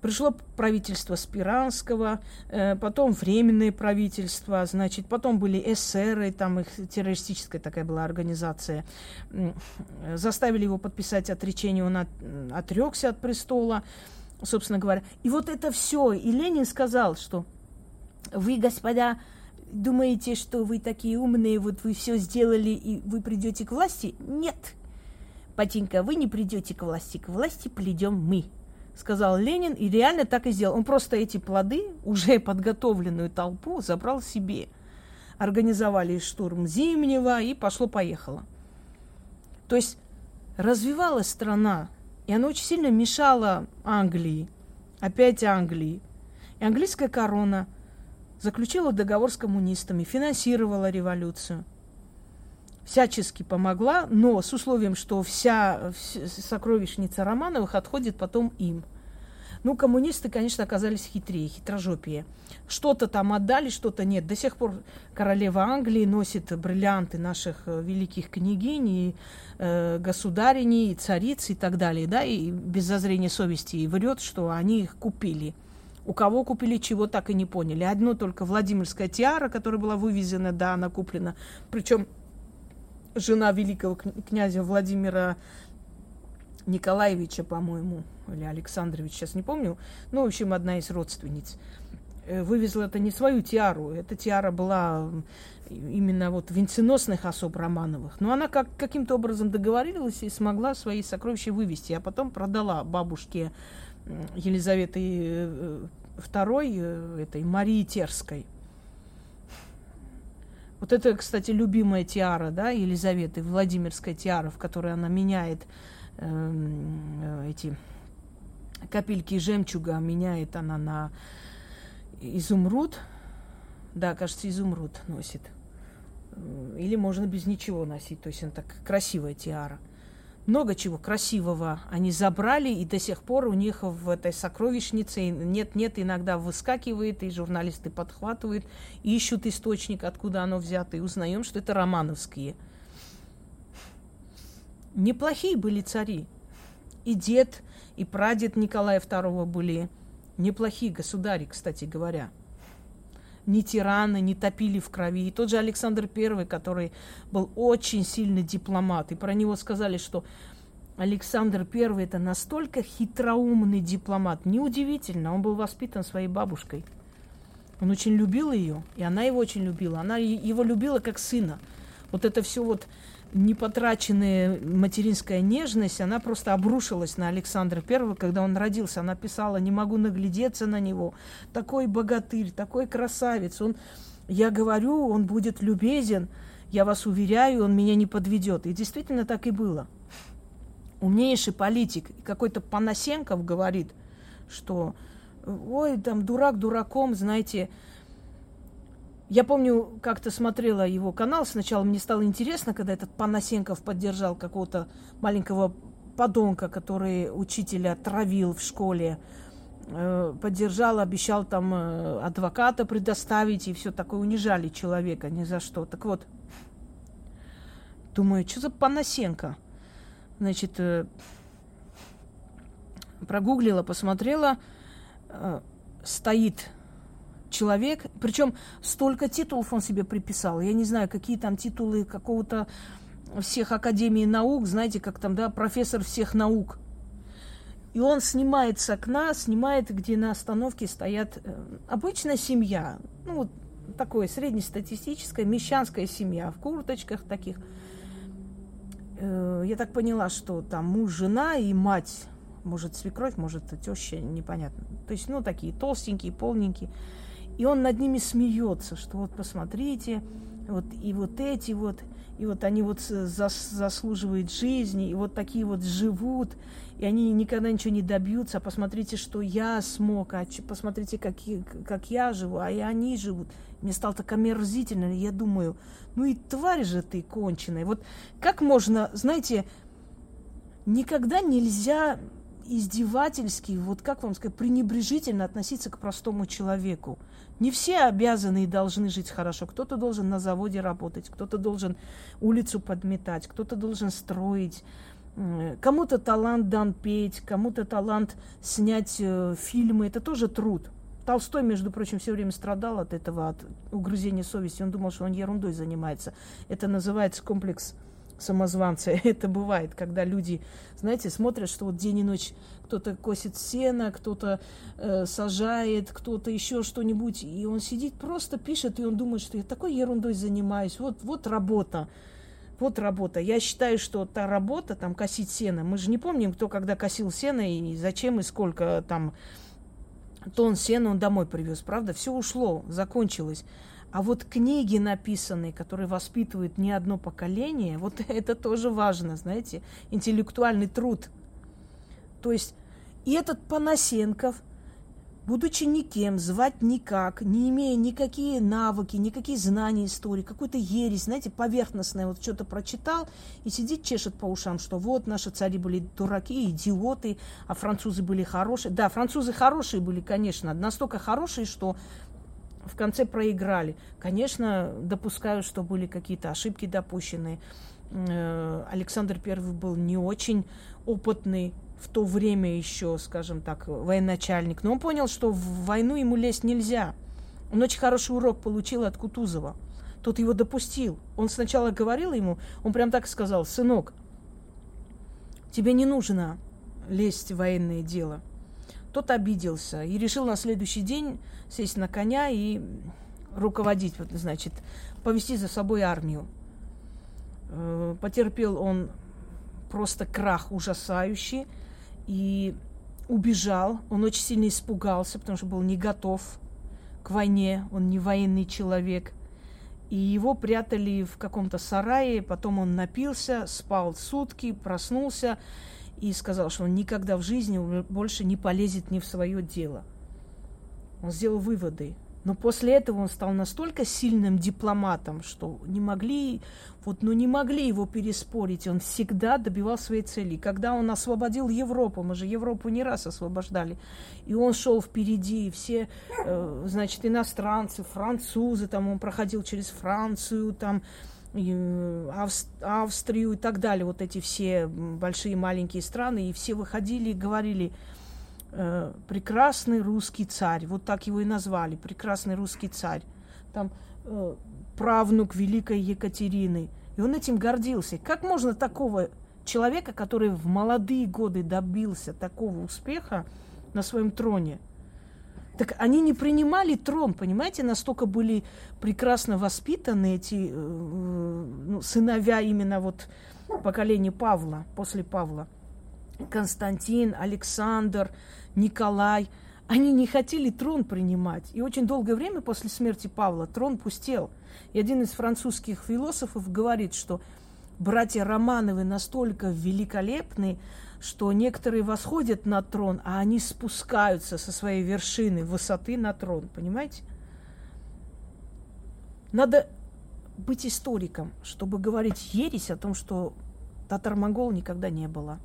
Пришло правительство Спиранского, э, потом временное правительство, значит, потом были эсеры, там их террористическая такая была организация. Заставили его подписать отречение, он от, отрекся от престола, собственно говоря. И вот это все. И Ленин сказал, что вы, господа, думаете, что вы такие умные, вот вы все сделали и вы придете к власти? Нет, Патинка, вы не придете к власти, к власти придем мы сказал Ленин, и реально так и сделал. Он просто эти плоды, уже подготовленную толпу, забрал себе. Организовали штурм Зимнего, и пошло-поехало. То есть развивалась страна, и она очень сильно мешала Англии, опять Англии. И английская корона заключила договор с коммунистами, финансировала революцию всячески помогла, но с условием, что вся сокровищница Романовых отходит потом им. Ну, коммунисты, конечно, оказались хитрее, хитрожопие. Что-то там отдали, что-то нет. До сих пор королева Англии носит бриллианты наших э, великих княгинь и э, государиней, и цариц и так далее, да, и без зазрения совести и врет, что они их купили. У кого купили, чего так и не поняли. Одно только Владимирская тиара, которая была вывезена, да, она куплена. Причем жена великого князя Владимира Николаевича, по-моему, или Александрович, сейчас не помню, ну, в общем, одна из родственниц, э, вывезла это не свою тиару, эта тиара была именно вот венценосных особ Романовых. Но она как, каким-то образом договорилась и смогла свои сокровища вывести, а потом продала бабушке Елизаветы II, э, э, этой Марии Терской – вот это, кстати, любимая тиара, да, Елизаветы, Владимирская тиара, в которой она меняет э, эти капельки жемчуга, меняет она на изумруд. Да, кажется, изумруд носит. Или можно без ничего носить. То есть она так красивая тиара много чего красивого они забрали, и до сих пор у них в этой сокровищнице нет-нет, иногда выскакивает, и журналисты подхватывают, ищут источник, откуда оно взято, и узнаем, что это романовские. Неплохие были цари. И дед, и прадед Николая II были неплохие государи, кстати говоря – ни тираны, не топили в крови. И тот же Александр I, который был очень сильный дипломат, и про него сказали, что Александр I это настолько хитроумный дипломат. Неудивительно, он был воспитан своей бабушкой. Он очень любил ее, и она его очень любила. Она его любила как сына. Вот это все вот непотраченная материнская нежность, она просто обрушилась на Александра Первого, когда он родился. Она писала, не могу наглядеться на него. Такой богатырь, такой красавец. Он, я говорю, он будет любезен. Я вас уверяю, он меня не подведет. И действительно так и было. Умнейший политик, какой-то Панасенков говорит, что ой, там дурак дураком, знаете, я помню, как-то смотрела его канал. Сначала мне стало интересно, когда этот Панасенков поддержал какого-то маленького подонка, который учителя травил в школе. Э, поддержал, обещал там э, адвоката предоставить и все такое. Унижали человека ни за что. Так вот, думаю, что за Панасенко? Значит, э, прогуглила, посмотрела, стоит человек, причем столько титулов он себе приписал. Я не знаю, какие там титулы какого-то всех академий наук, знаете, как там, да, профессор всех наук. И он снимает с окна, снимает, где на остановке стоят э, обычная семья, ну вот такое среднестатистическая мещанская семья в курточках таких. Э, я так поняла, что там муж, жена и мать, может свекровь, может теща, непонятно. То есть, ну такие толстенькие, полненькие. И он над ними смеется, что вот посмотрите, вот и вот эти вот, и вот они вот зас, заслуживают жизни, и вот такие вот живут, и они никогда ничего не добьются. А посмотрите, что я смог, а посмотрите, как, как я живу, а и они живут. Мне стало так омерзительно, я думаю, ну и тварь же ты конченая. Вот как можно, знаете, никогда нельзя издевательски, вот как вам сказать, пренебрежительно относиться к простому человеку. Не все обязаны и должны жить хорошо. Кто-то должен на заводе работать, кто-то должен улицу подметать, кто-то должен строить. Кому-то талант дан петь, кому-то талант снять э, фильмы. Это тоже труд. Толстой, между прочим, все время страдал от этого, от угрызения совести. Он думал, что он ерундой занимается. Это называется комплекс самозванца. Это бывает, когда люди, знаете, смотрят, что вот день и ночь кто-то косит сено, кто-то э, сажает, кто-то еще что-нибудь, и он сидит, просто пишет, и он думает, что я такой ерундой занимаюсь, вот, вот работа. Вот работа. Я считаю, что та работа, там, косить сено, мы же не помним, кто когда косил сено и зачем и сколько там тон сена он домой привез, правда? Все ушло, закончилось. А вот книги написанные, которые воспитывают не одно поколение, вот это тоже важно, знаете, интеллектуальный труд. То есть и этот Панасенков, будучи никем, звать никак, не имея никакие навыки, никакие знания истории, какую-то ересь, знаете, поверхностное, вот что-то прочитал и сидит, чешет по ушам, что вот наши цари были дураки, идиоты, а французы были хорошие. Да, французы хорошие были, конечно, настолько хорошие, что в конце проиграли. Конечно, допускаю, что были какие-то ошибки допущены. Э, Александр Первый был не очень опытный в то время еще, скажем так, военачальник. Но он понял, что в войну ему лезть нельзя. Он очень хороший урок получил от Кутузова. Тот его допустил. Он сначала говорил ему, он прям так сказал, сынок, тебе не нужно лезть в военное дело. Тот обиделся и решил на следующий день сесть на коня и руководить, вот, значит, повести за собой армию. Э, потерпел он просто крах ужасающий и убежал. Он очень сильно испугался, потому что был не готов к войне, он не военный человек. И его прятали в каком-то сарае, потом он напился, спал сутки, проснулся и сказал, что он никогда в жизни больше не полезет ни в свое дело. Он сделал выводы. Но после этого он стал настолько сильным дипломатом, что не могли, вот, ну не могли его переспорить. Он всегда добивал своей цели. Когда он освободил Европу, мы же Европу не раз освобождали, и он шел впереди, и все, э, значит, иностранцы, французы, там он проходил через Францию, там, Авст, Австрию и так далее, вот эти все большие маленькие страны, и все выходили и говорили, э, прекрасный русский царь, вот так его и назвали, прекрасный русский царь. Там э, правнук великой Екатерины. И он этим гордился. Как можно такого человека, который в молодые годы добился такого успеха на своем троне, так они не принимали трон, понимаете, настолько были прекрасно воспитаны эти э, ну, сыновья именно вот поколения Павла, после Павла. Константин, Александр, Николай, они не хотели трон принимать. И очень долгое время после смерти Павла трон пустел. И один из французских философов говорит, что братья Романовы настолько великолепны, что некоторые восходят на трон, а они спускаются со своей вершины высоты на трон. Понимаете? Надо быть историком, чтобы говорить ересь о том, что татар-монгол никогда не было.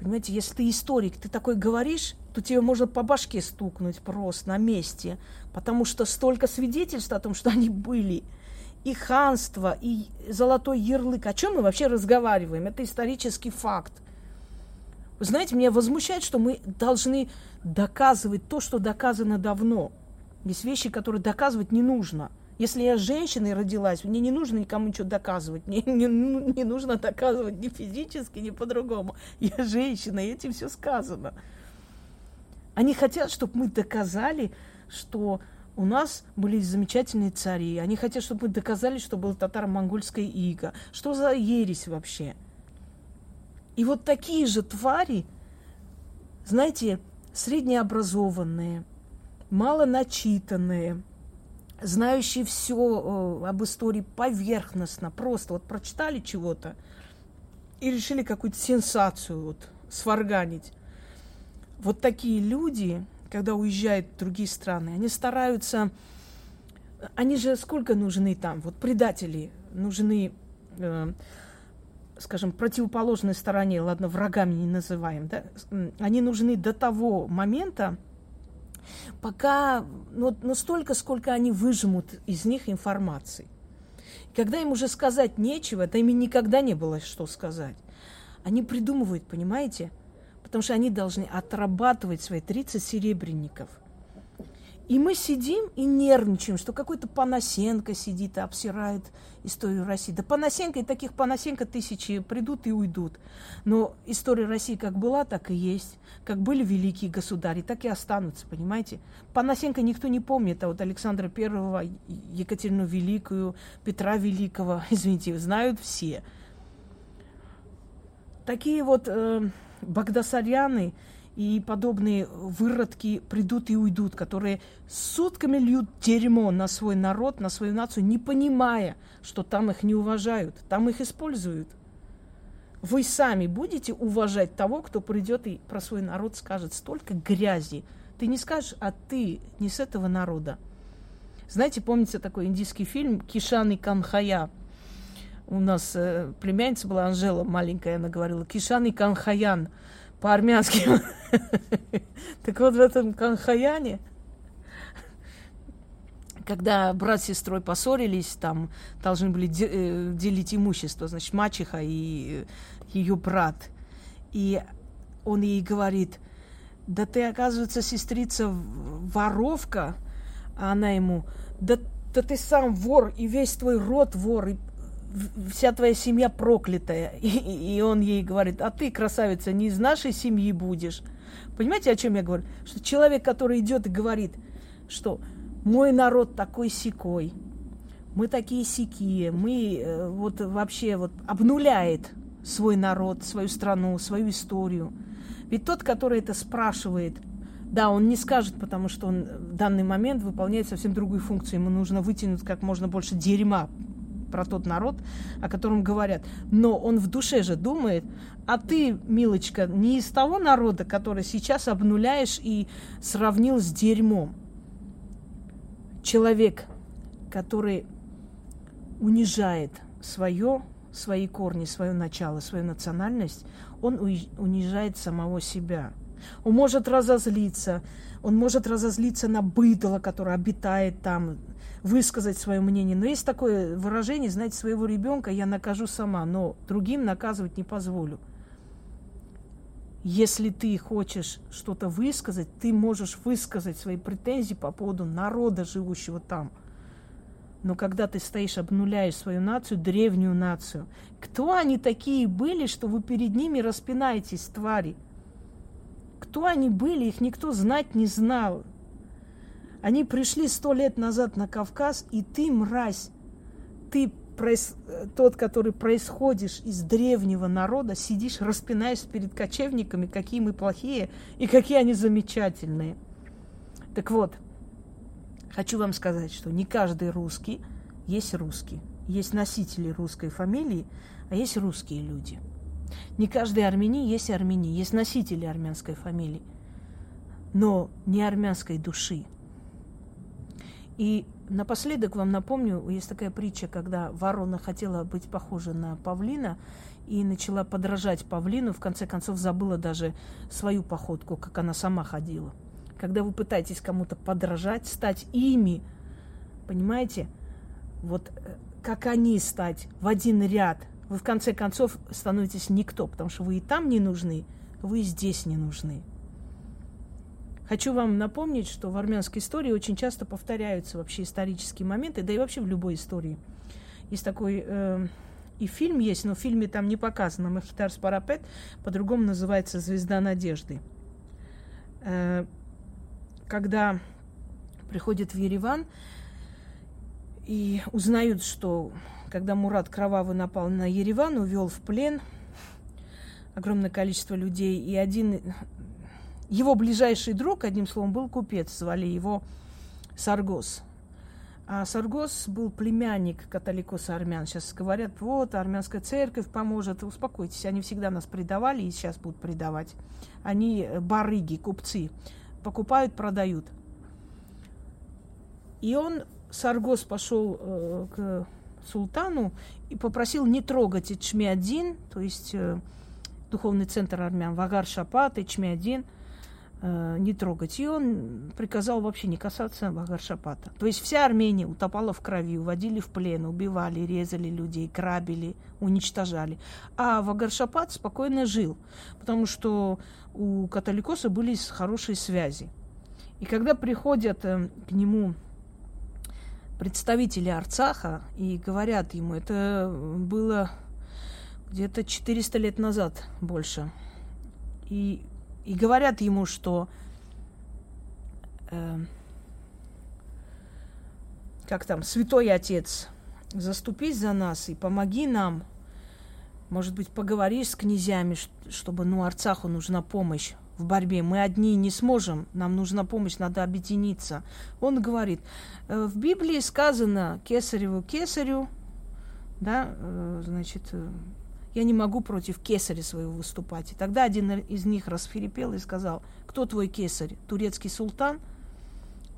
Понимаете, если ты историк, ты такой говоришь, то тебе можно по башке стукнуть просто на месте, потому что столько свидетельств о том, что они были. И ханство, и золотой ярлык. О чем мы вообще разговариваем? Это исторический факт. Вы знаете, меня возмущает, что мы должны доказывать то, что доказано давно. Есть вещи, которые доказывать не нужно. Если я женщиной родилась, мне не нужно никому ничего доказывать. Мне не, не нужно доказывать ни физически, ни по-другому. Я женщина, и этим все сказано. Они хотят, чтобы мы доказали, что у нас были замечательные цари. Они хотят, чтобы мы доказали, что было татаро-монгольская ига. Что за ересь вообще? И вот такие же твари, знаете, среднеобразованные, мало начитанные, знающие все об истории поверхностно, просто вот прочитали чего-то и решили какую-то сенсацию вот сварганить. Вот такие люди, когда уезжают в другие страны, они стараются, они же сколько нужны там, вот предатели нужны, э, скажем, противоположной стороне, ладно, врагами не называем, да, они нужны до того момента, пока, ну, ну столько, сколько они выжмут из них информации. Когда им уже сказать нечего, да им никогда не было что сказать. Они придумывают, понимаете? Потому что они должны отрабатывать свои 30 серебряников. И мы сидим и нервничаем, что какой-то Панасенко сидит и обсирает историю России. Да Панасенко и таких Панасенко тысячи придут и уйдут. Но история России как была, так и есть. Как были великие государи, так и останутся, понимаете? Панасенко никто не помнит, а вот Александра Первого, Екатерину Великую, Петра Великого, извините, знают все. Такие вот э, Багдасаряны – и подобные выродки придут и уйдут, которые сутками льют дерьмо на свой народ, на свою нацию, не понимая, что там их не уважают, там их используют. Вы сами будете уважать того, кто придет и про свой народ скажет столько грязи. Ты не скажешь, а ты не с этого народа. Знаете, помните такой индийский фильм «Кишан и Канхая»? У нас э, племянница была Анжела маленькая, она говорила «Кишан и Канхаян» по-армянски. Так вот в этом Канхаяне, когда брат с сестрой поссорились, там должны были э, делить имущество, значит, мачеха и ее брат. И он ей говорит, да ты, оказывается, сестрица воровка, а она ему, да, да ты сам вор, и весь твой род вор, и вся твоя семья проклятая. И, и он ей говорит, а ты, красавица, не из нашей семьи будешь. Понимаете, о чем я говорю? Что человек, который идет и говорит, что мой народ такой секой, мы такие сякие, мы э, вот вообще вот обнуляет свой народ, свою страну, свою историю. Ведь тот, который это спрашивает, да, он не скажет, потому что он в данный момент выполняет совсем другую функцию. Ему нужно вытянуть как можно больше дерьма про тот народ, о котором говорят. Но он в душе же думает, а ты, милочка, не из того народа, который сейчас обнуляешь и сравнил с дерьмом. Человек, который унижает свое, свои корни, свое начало, свою национальность, он унижает самого себя. Он может разозлиться, он может разозлиться на быдло, которое обитает там, высказать свое мнение. Но есть такое выражение, знаете, своего ребенка я накажу сама, но другим наказывать не позволю. Если ты хочешь что-то высказать, ты можешь высказать свои претензии по поводу народа, живущего там. Но когда ты стоишь, обнуляешь свою нацию, древнюю нацию, кто они такие были, что вы перед ними распинаетесь, твари? Кто они были, их никто знать не знал. Они пришли сто лет назад на Кавказ, и ты, мразь, ты проис... тот, который происходишь из древнего народа, сидишь, распинаешься перед кочевниками, какие мы плохие и какие они замечательные. Так вот, хочу вам сказать, что не каждый русский есть русский. Есть носители русской фамилии, а есть русские люди. Не каждый армянин есть армянин, есть носители армянской фамилии, но не армянской души. И напоследок вам напомню, есть такая притча, когда ворона хотела быть похожа на павлина и начала подражать павлину, в конце концов забыла даже свою походку, как она сама ходила. Когда вы пытаетесь кому-то подражать, стать ими, понимаете, вот э, как они стать в один ряд, вы в конце концов становитесь никто, потому что вы и там не нужны, вы здесь не нужны. Хочу вам напомнить, что в армянской истории очень часто повторяются вообще исторические моменты, да и вообще в любой истории. Есть такой э, и фильм есть, но в фильме там не показано Махитар Спарапет, по-другому называется «Звезда надежды». Э, когда приходят в Ереван и узнают, что когда Мурат Кровавый напал на Ереван, увел в плен огромное количество людей, и один его ближайший друг, одним словом, был купец, звали его Саргос. А Саргос был племянник католикоса армян. Сейчас говорят, вот, армянская церковь поможет. Успокойтесь, они всегда нас предавали и сейчас будут предавать. Они барыги, купцы. Покупают, продают. И он, Саргос, пошел э, к султану и попросил не трогать Ичмиадин, то есть э, духовный центр армян, Вагар Шапат, Ичмиадин – Э, не трогать. И он приказал вообще не касаться Вагаршапата. То есть вся Армения утопала в крови, уводили в плен, убивали, резали людей, грабили, уничтожали. А Вагаршапат спокойно жил, потому что у католикоса были хорошие связи. И когда приходят э, к нему представители Арцаха и говорят ему, это было где-то 400 лет назад больше, и и говорят ему, что э, как там, святой отец, заступись за нас и помоги нам. Может быть, поговоришь с князьями, чтобы, ну, Арцаху нужна помощь в борьбе. Мы одни не сможем, нам нужна помощь, надо объединиться. Он говорит, «Э, в Библии сказано кесареву кесарю, да, э, значит, э, я не могу против кесаря своего выступать. И тогда один из них расферепел и сказал, кто твой кесарь? Турецкий султан?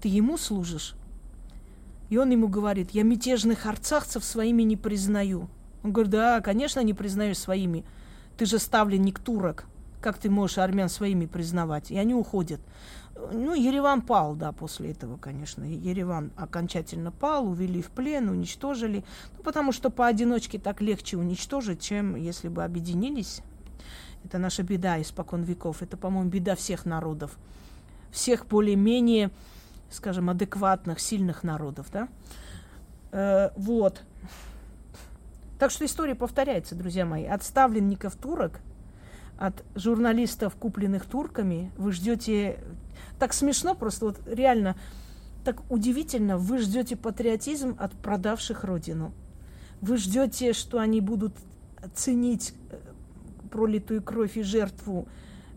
Ты ему служишь? И он ему говорит, я мятежных арцахцев своими не признаю. Он говорит, да, конечно, не признаешь своими. Ты же ставленник турок. Как ты можешь армян своими признавать? И они уходят. Ну, Ереван пал, да, после этого, конечно. Ереван окончательно пал, увели в плен, уничтожили. Ну, потому что поодиночке так легче уничтожить, чем если бы объединились. Это наша беда испокон веков. Это, по-моему, беда всех народов. Всех более-менее, скажем, адекватных, сильных народов, да. Э, вот. Так что история повторяется, друзья мои. От ставленников турок – от журналистов, купленных турками, вы ждете... Так смешно просто, вот реально, так удивительно, вы ждете патриотизм от продавших родину. Вы ждете, что они будут ценить э, пролитую кровь и жертву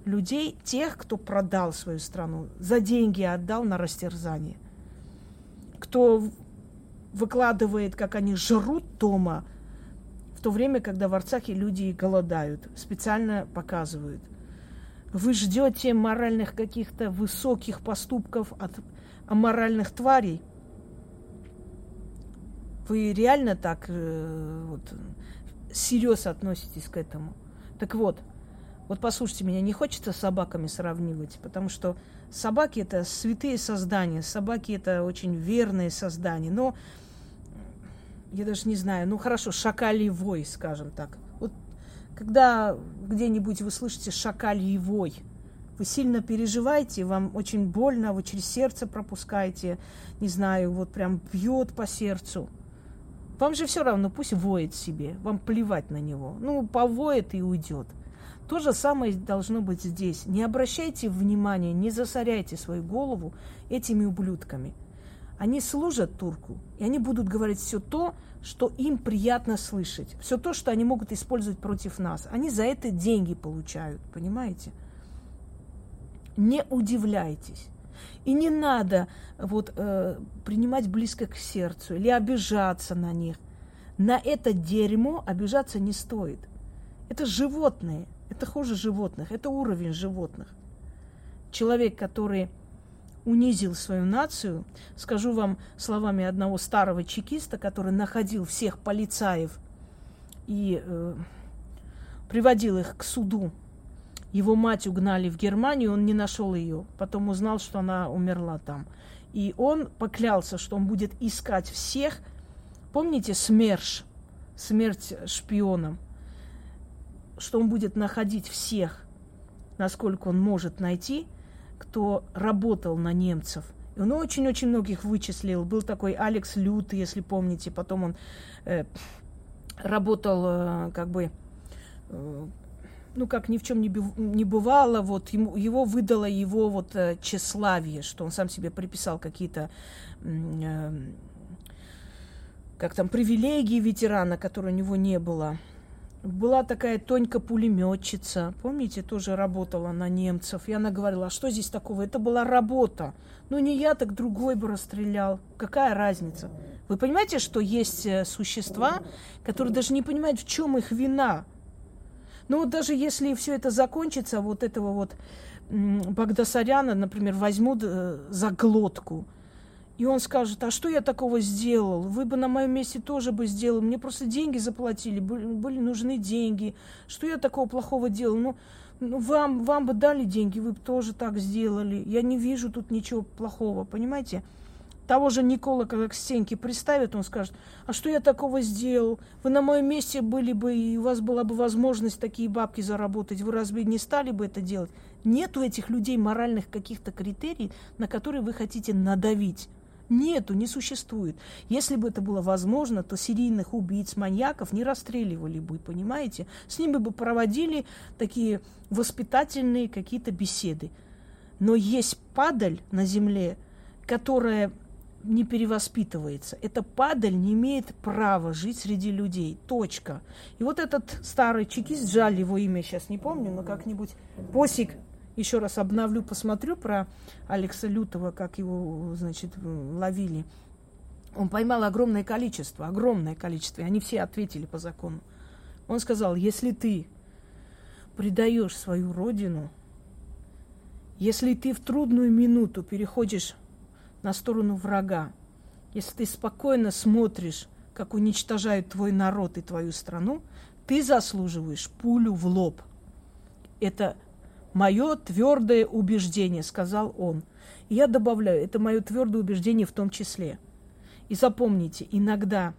людей, тех, кто продал свою страну, за деньги отдал на растерзание. Кто выкладывает, как они жрут дома – то время, когда в Арцахе люди голодают, специально показывают. Вы ждете моральных каких-то высоких поступков от аморальных тварей. Вы реально так э, вот, серьезно относитесь к этому. Так вот, вот послушайте меня, не хочется с собаками сравнивать, потому что собаки это святые создания, собаки это очень верные создания, но я даже не знаю, ну хорошо, шакалий вой, скажем так. Вот когда где-нибудь вы слышите шакалий вой, вы сильно переживаете, вам очень больно, вы через сердце пропускаете, не знаю, вот прям бьет по сердцу. Вам же все равно, пусть воет себе, вам плевать на него. Ну, повоет и уйдет. То же самое должно быть здесь. Не обращайте внимания, не засоряйте свою голову этими ублюдками – они служат турку, и они будут говорить все то, что им приятно слышать, все то, что они могут использовать против нас. Они за это деньги получают, понимаете? Не удивляйтесь. И не надо вот, э, принимать близко к сердцу или обижаться на них. На это дерьмо обижаться не стоит. Это животные, это хуже животных, это уровень животных. Человек, который унизил свою нацию. Скажу вам словами одного старого чекиста, который находил всех полицаев и э, приводил их к суду. Его мать угнали в Германию, он не нашел ее. Потом узнал, что она умерла там. И он поклялся, что он будет искать всех. Помните СМЕРШ, смерть шпионам? Что он будет находить всех насколько он может найти, кто работал на немцев. Он очень-очень многих вычислил. Был такой Алекс Лютый, если помните. Потом он э, работал э, как бы э, ну, как ни в чем не, не бывало, вот ему, его выдало его вот э, тщеславие, что он сам себе приписал какие-то, э, как там, привилегии ветерана, которые у него не было. Была такая Тонька пулеметчица, помните, тоже работала на немцев. И она говорила, а что здесь такого? Это была работа. Ну, не я, так другой бы расстрелял. Какая разница? Вы понимаете, что есть э, существа, которые даже не понимают, в чем их вина? Ну вот даже если все это закончится, вот этого вот Багдасаряна, например, возьмут э, за глотку, и он скажет, а что я такого сделал? Вы бы на моем месте тоже бы сделали. Мне просто деньги заплатили, были, нужны деньги. Что я такого плохого делал? Ну, ну вам, вам бы дали деньги, вы бы тоже так сделали. Я не вижу тут ничего плохого, понимаете? Того же Никола, когда к стенке приставят, он скажет, а что я такого сделал? Вы на моем месте были бы, и у вас была бы возможность такие бабки заработать. Вы разве не стали бы это делать? Нет у этих людей моральных каких-то критерий, на которые вы хотите надавить. Нету, не существует. Если бы это было возможно, то серийных убийц, маньяков не расстреливали бы, понимаете? С ними бы проводили такие воспитательные какие-то беседы. Но есть падаль на земле, которая не перевоспитывается. Эта падаль не имеет права жить среди людей. Точка. И вот этот старый чекист, жаль его имя сейчас не помню, но как-нибудь Посик, еще раз обновлю, посмотрю про Алекса Лютого, как его, значит, ловили. Он поймал огромное количество, огромное количество, и они все ответили по закону. Он сказал, если ты предаешь свою родину, если ты в трудную минуту переходишь на сторону врага. Если ты спокойно смотришь, как уничтожают твой народ и твою страну, ты заслуживаешь пулю в лоб. Это мое твердое убеждение, сказал он. И я добавляю, это мое твердое убеждение в том числе. И запомните, иногда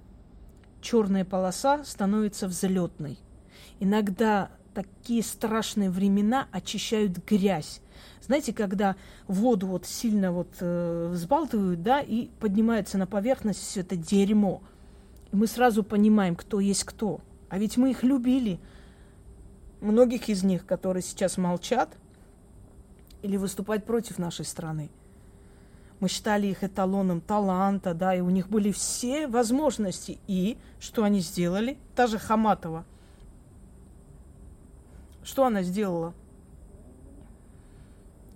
черная полоса становится взлетной. Иногда такие страшные времена очищают грязь. Знаете, когда воду вот сильно вот э, взбалтывают, да, и поднимается на поверхность все это дерьмо. Мы сразу понимаем, кто есть кто. А ведь мы их любили. Многих из них, которые сейчас молчат или выступают против нашей страны. Мы считали их эталоном таланта, да, и у них были все возможности. И что они сделали? Та же Хаматова. Что она сделала?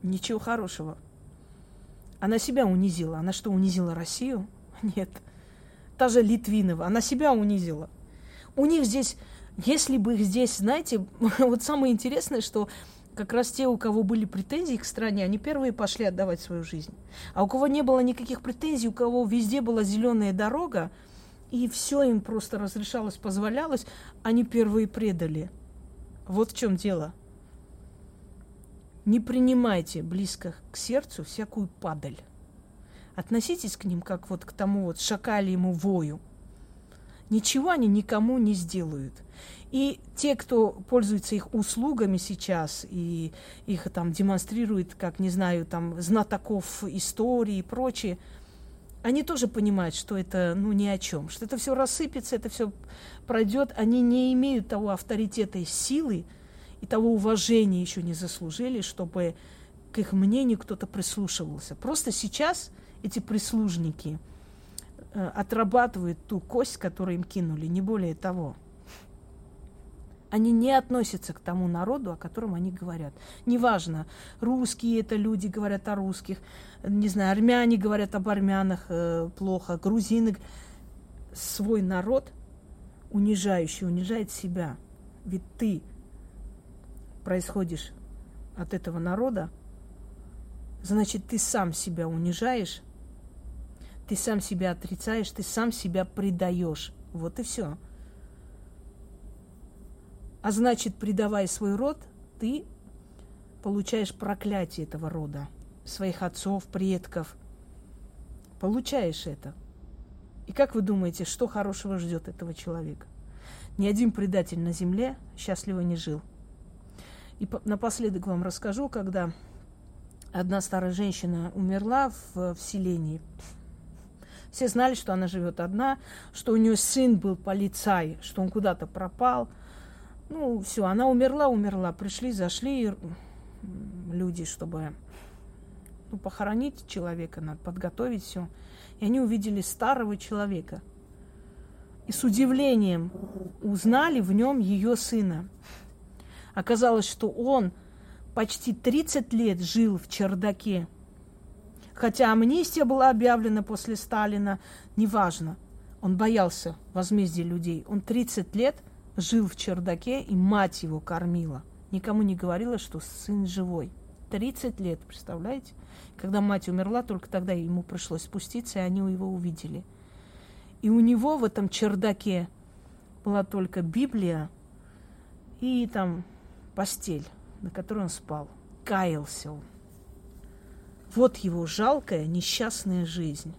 Ничего хорошего. Она себя унизила. Она что, унизила Россию? Нет. Та же Литвинова. Она себя унизила. У них здесь, если бы их здесь, знаете, вот самое интересное, что как раз те, у кого были претензии к стране, они первые пошли отдавать свою жизнь. А у кого не было никаких претензий, у кого везде была зеленая дорога, и все им просто разрешалось, позволялось, они первые предали. Вот в чем дело. Не принимайте близко к сердцу всякую падаль. Относитесь к ним как вот к тому вот шакалиему вою. Ничего они никому не сделают. И те, кто пользуется их услугами сейчас и их там демонстрирует, как, не знаю, там, знатоков истории и прочее, они тоже понимают, что это, ну, ни о чем, что это все рассыпется, это все пройдет. Они не имеют того авторитета и силы, и того уважения еще не заслужили, чтобы к их мнению кто-то прислушивался. Просто сейчас эти прислужники э, отрабатывают ту кость, которую им кинули, не более того. Они не относятся к тому народу, о котором они говорят. Неважно, русские это люди говорят о русских, не знаю, армяне говорят об армянах э, плохо, грузины. Свой народ унижающий унижает себя. Ведь ты происходишь от этого народа, значит, ты сам себя унижаешь, ты сам себя отрицаешь, ты сам себя предаешь. Вот и все. А значит, предавая свой род, ты получаешь проклятие этого рода, своих отцов, предков. Получаешь это. И как вы думаете, что хорошего ждет этого человека? Ни один предатель на земле счастливо не жил. И напоследок вам расскажу, когда одна старая женщина умерла в, в селении. Все знали, что она живет одна, что у нее сын был полицай, что он куда-то пропал. Ну, все, она умерла, умерла. Пришли, зашли люди, чтобы ну, похоронить человека, надо подготовить все. И они увидели старого человека. И с удивлением узнали в нем ее сына. Оказалось, что он почти 30 лет жил в чердаке. Хотя амнистия была объявлена после Сталина, неважно. Он боялся возмездия людей. Он 30 лет жил в чердаке, и мать его кормила. Никому не говорила, что сын живой. 30 лет, представляете? Когда мать умерла, только тогда ему пришлось спуститься, и они его увидели. И у него в этом чердаке была только Библия и там постель, на которой он спал. Каялся он. Вот его жалкая, несчастная жизнь.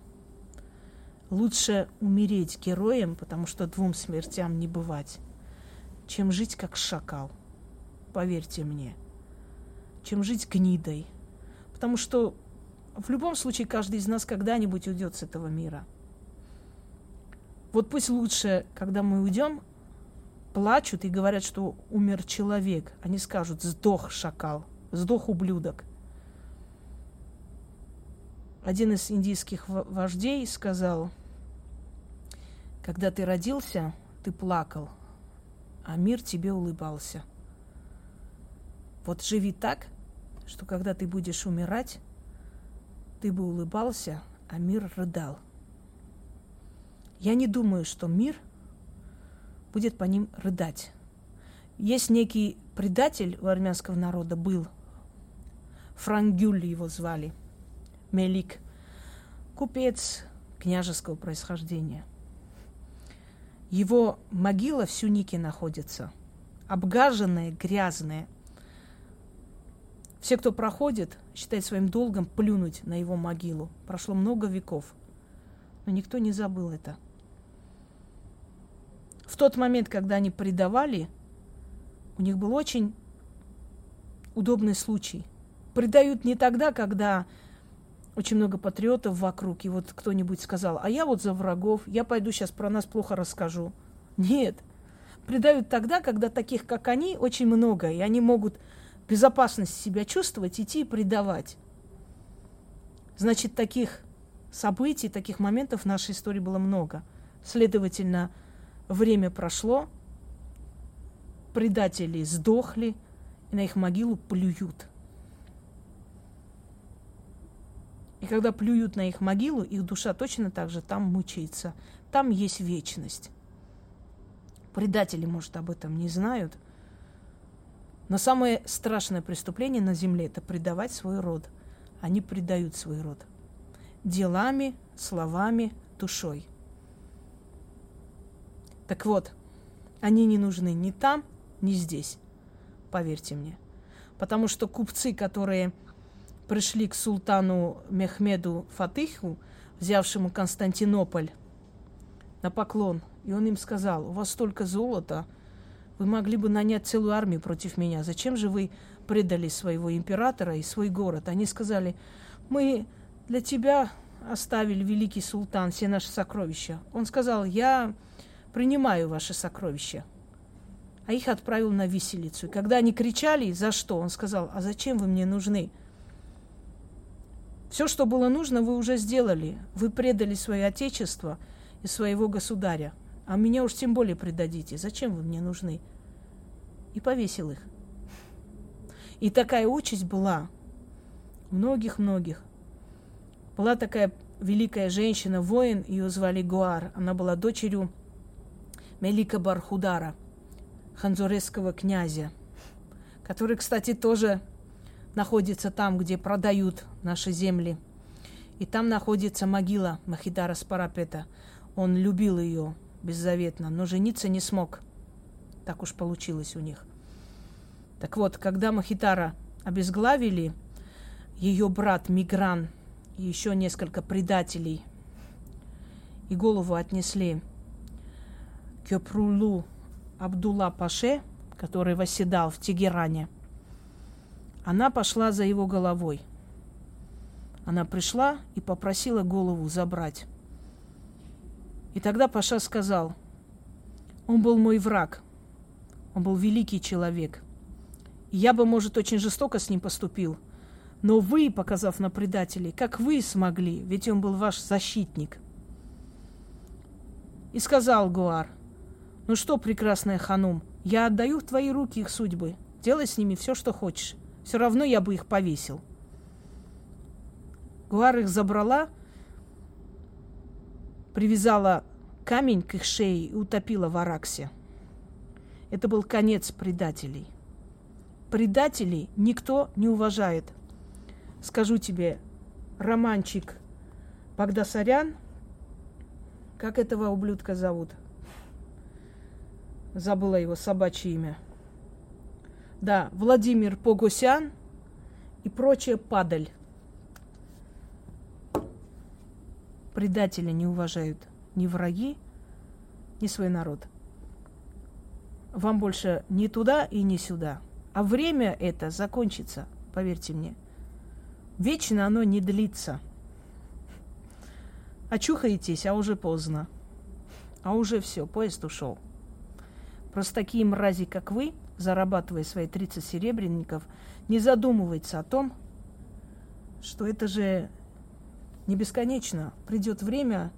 Лучше умереть героем, потому что двум смертям не бывать, чем жить как шакал. Поверьте мне. Чем жить гнидой. Потому что в любом случае каждый из нас когда-нибудь уйдет с этого мира. Вот пусть лучше, когда мы уйдем, плачут и говорят, что умер человек. Они скажут, сдох шакал, сдох ублюдок. Один из индийских вождей сказал, когда ты родился, ты плакал, а мир тебе улыбался. Вот живи так, что когда ты будешь умирать, ты бы улыбался, а мир рыдал. Я не думаю, что мир – будет по ним рыдать. Есть некий предатель у армянского народа был, Франгюль его звали, Мелик, купец княжеского происхождения. Его могила в Сюнике находится, обгаженная, грязная. Все, кто проходит, считает своим долгом плюнуть на его могилу. Прошло много веков, но никто не забыл это – в тот момент, когда они предавали, у них был очень удобный случай. Предают не тогда, когда очень много патриотов вокруг, и вот кто-нибудь сказал, а я вот за врагов, я пойду сейчас про нас плохо расскажу. Нет. Предают тогда, когда таких, как они, очень много, и они могут безопасность себя чувствовать, идти и предавать. Значит, таких событий, таких моментов в нашей истории было много. Следовательно, Время прошло, предатели сдохли, и на их могилу плюют. И когда плюют на их могилу, их душа точно так же там мучается. Там есть вечность. Предатели, может, об этом не знают. Но самое страшное преступление на земле – это предавать свой род. Они предают свой род. Делами, словами, душой. Так вот, они не нужны ни там, ни здесь. Поверьте мне. Потому что купцы, которые пришли к султану Мехмеду Фатыху, взявшему Константинополь, на поклон, и он им сказал, у вас столько золота, вы могли бы нанять целую армию против меня. Зачем же вы предали своего императора и свой город? Они сказали, мы для тебя оставили, великий султан, все наши сокровища. Он сказал, я принимаю ваши сокровища. А их отправил на виселицу. И когда они кричали, за что, он сказал, а зачем вы мне нужны? Все, что было нужно, вы уже сделали. Вы предали свое отечество и своего государя. А меня уж тем более предадите. Зачем вы мне нужны? И повесил их. И такая участь была многих-многих. Была такая великая женщина, воин, ее звали Гуар. Она была дочерью Мелика Бархудара, ханзуресского князя, который, кстати, тоже находится там, где продают наши земли. И там находится могила Махидара Спарапета. Он любил ее беззаветно, но жениться не смог. Так уж получилось у них. Так вот, когда Махитара обезглавили, ее брат Мигран и еще несколько предателей и голову отнесли Кёпрулу Абдулла Паше, который восседал в Тегеране, Она пошла за его головой. Она пришла и попросила голову забрать. И тогда Паша сказал, он был мой враг, он был великий человек. И я бы, может, очень жестоко с ним поступил, но вы, показав на предателей, как вы смогли, ведь он был ваш защитник. И сказал Гуар, ну что, прекрасная Ханум, я отдаю в твои руки их судьбы, делай с ними все, что хочешь. Все равно я бы их повесил. Гуар их забрала, привязала камень к их шее и утопила в Араксе. Это был конец предателей. Предателей никто не уважает. Скажу тебе, романчик Багдасарян, как этого ублюдка зовут? Забыла его собачье имя. Да, Владимир Погосян и прочая падаль. Предателя не уважают ни враги, ни свой народ. Вам больше ни туда и ни сюда. А время это закончится, поверьте мне. Вечно оно не длится. Очухаетесь, а уже поздно. А уже все, поезд ушел. Просто такие мрази, как вы, зарабатывая свои 30 серебряников, не задумывается о том, что это же не бесконечно. Придет время,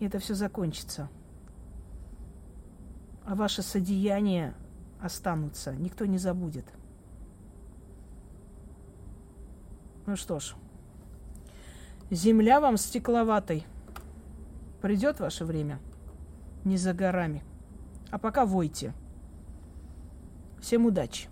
и это все закончится. А ваши содеяния останутся, никто не забудет. Ну что ж, земля вам стекловатой. Придет ваше время, не за горами. А пока войте. Всем удачи!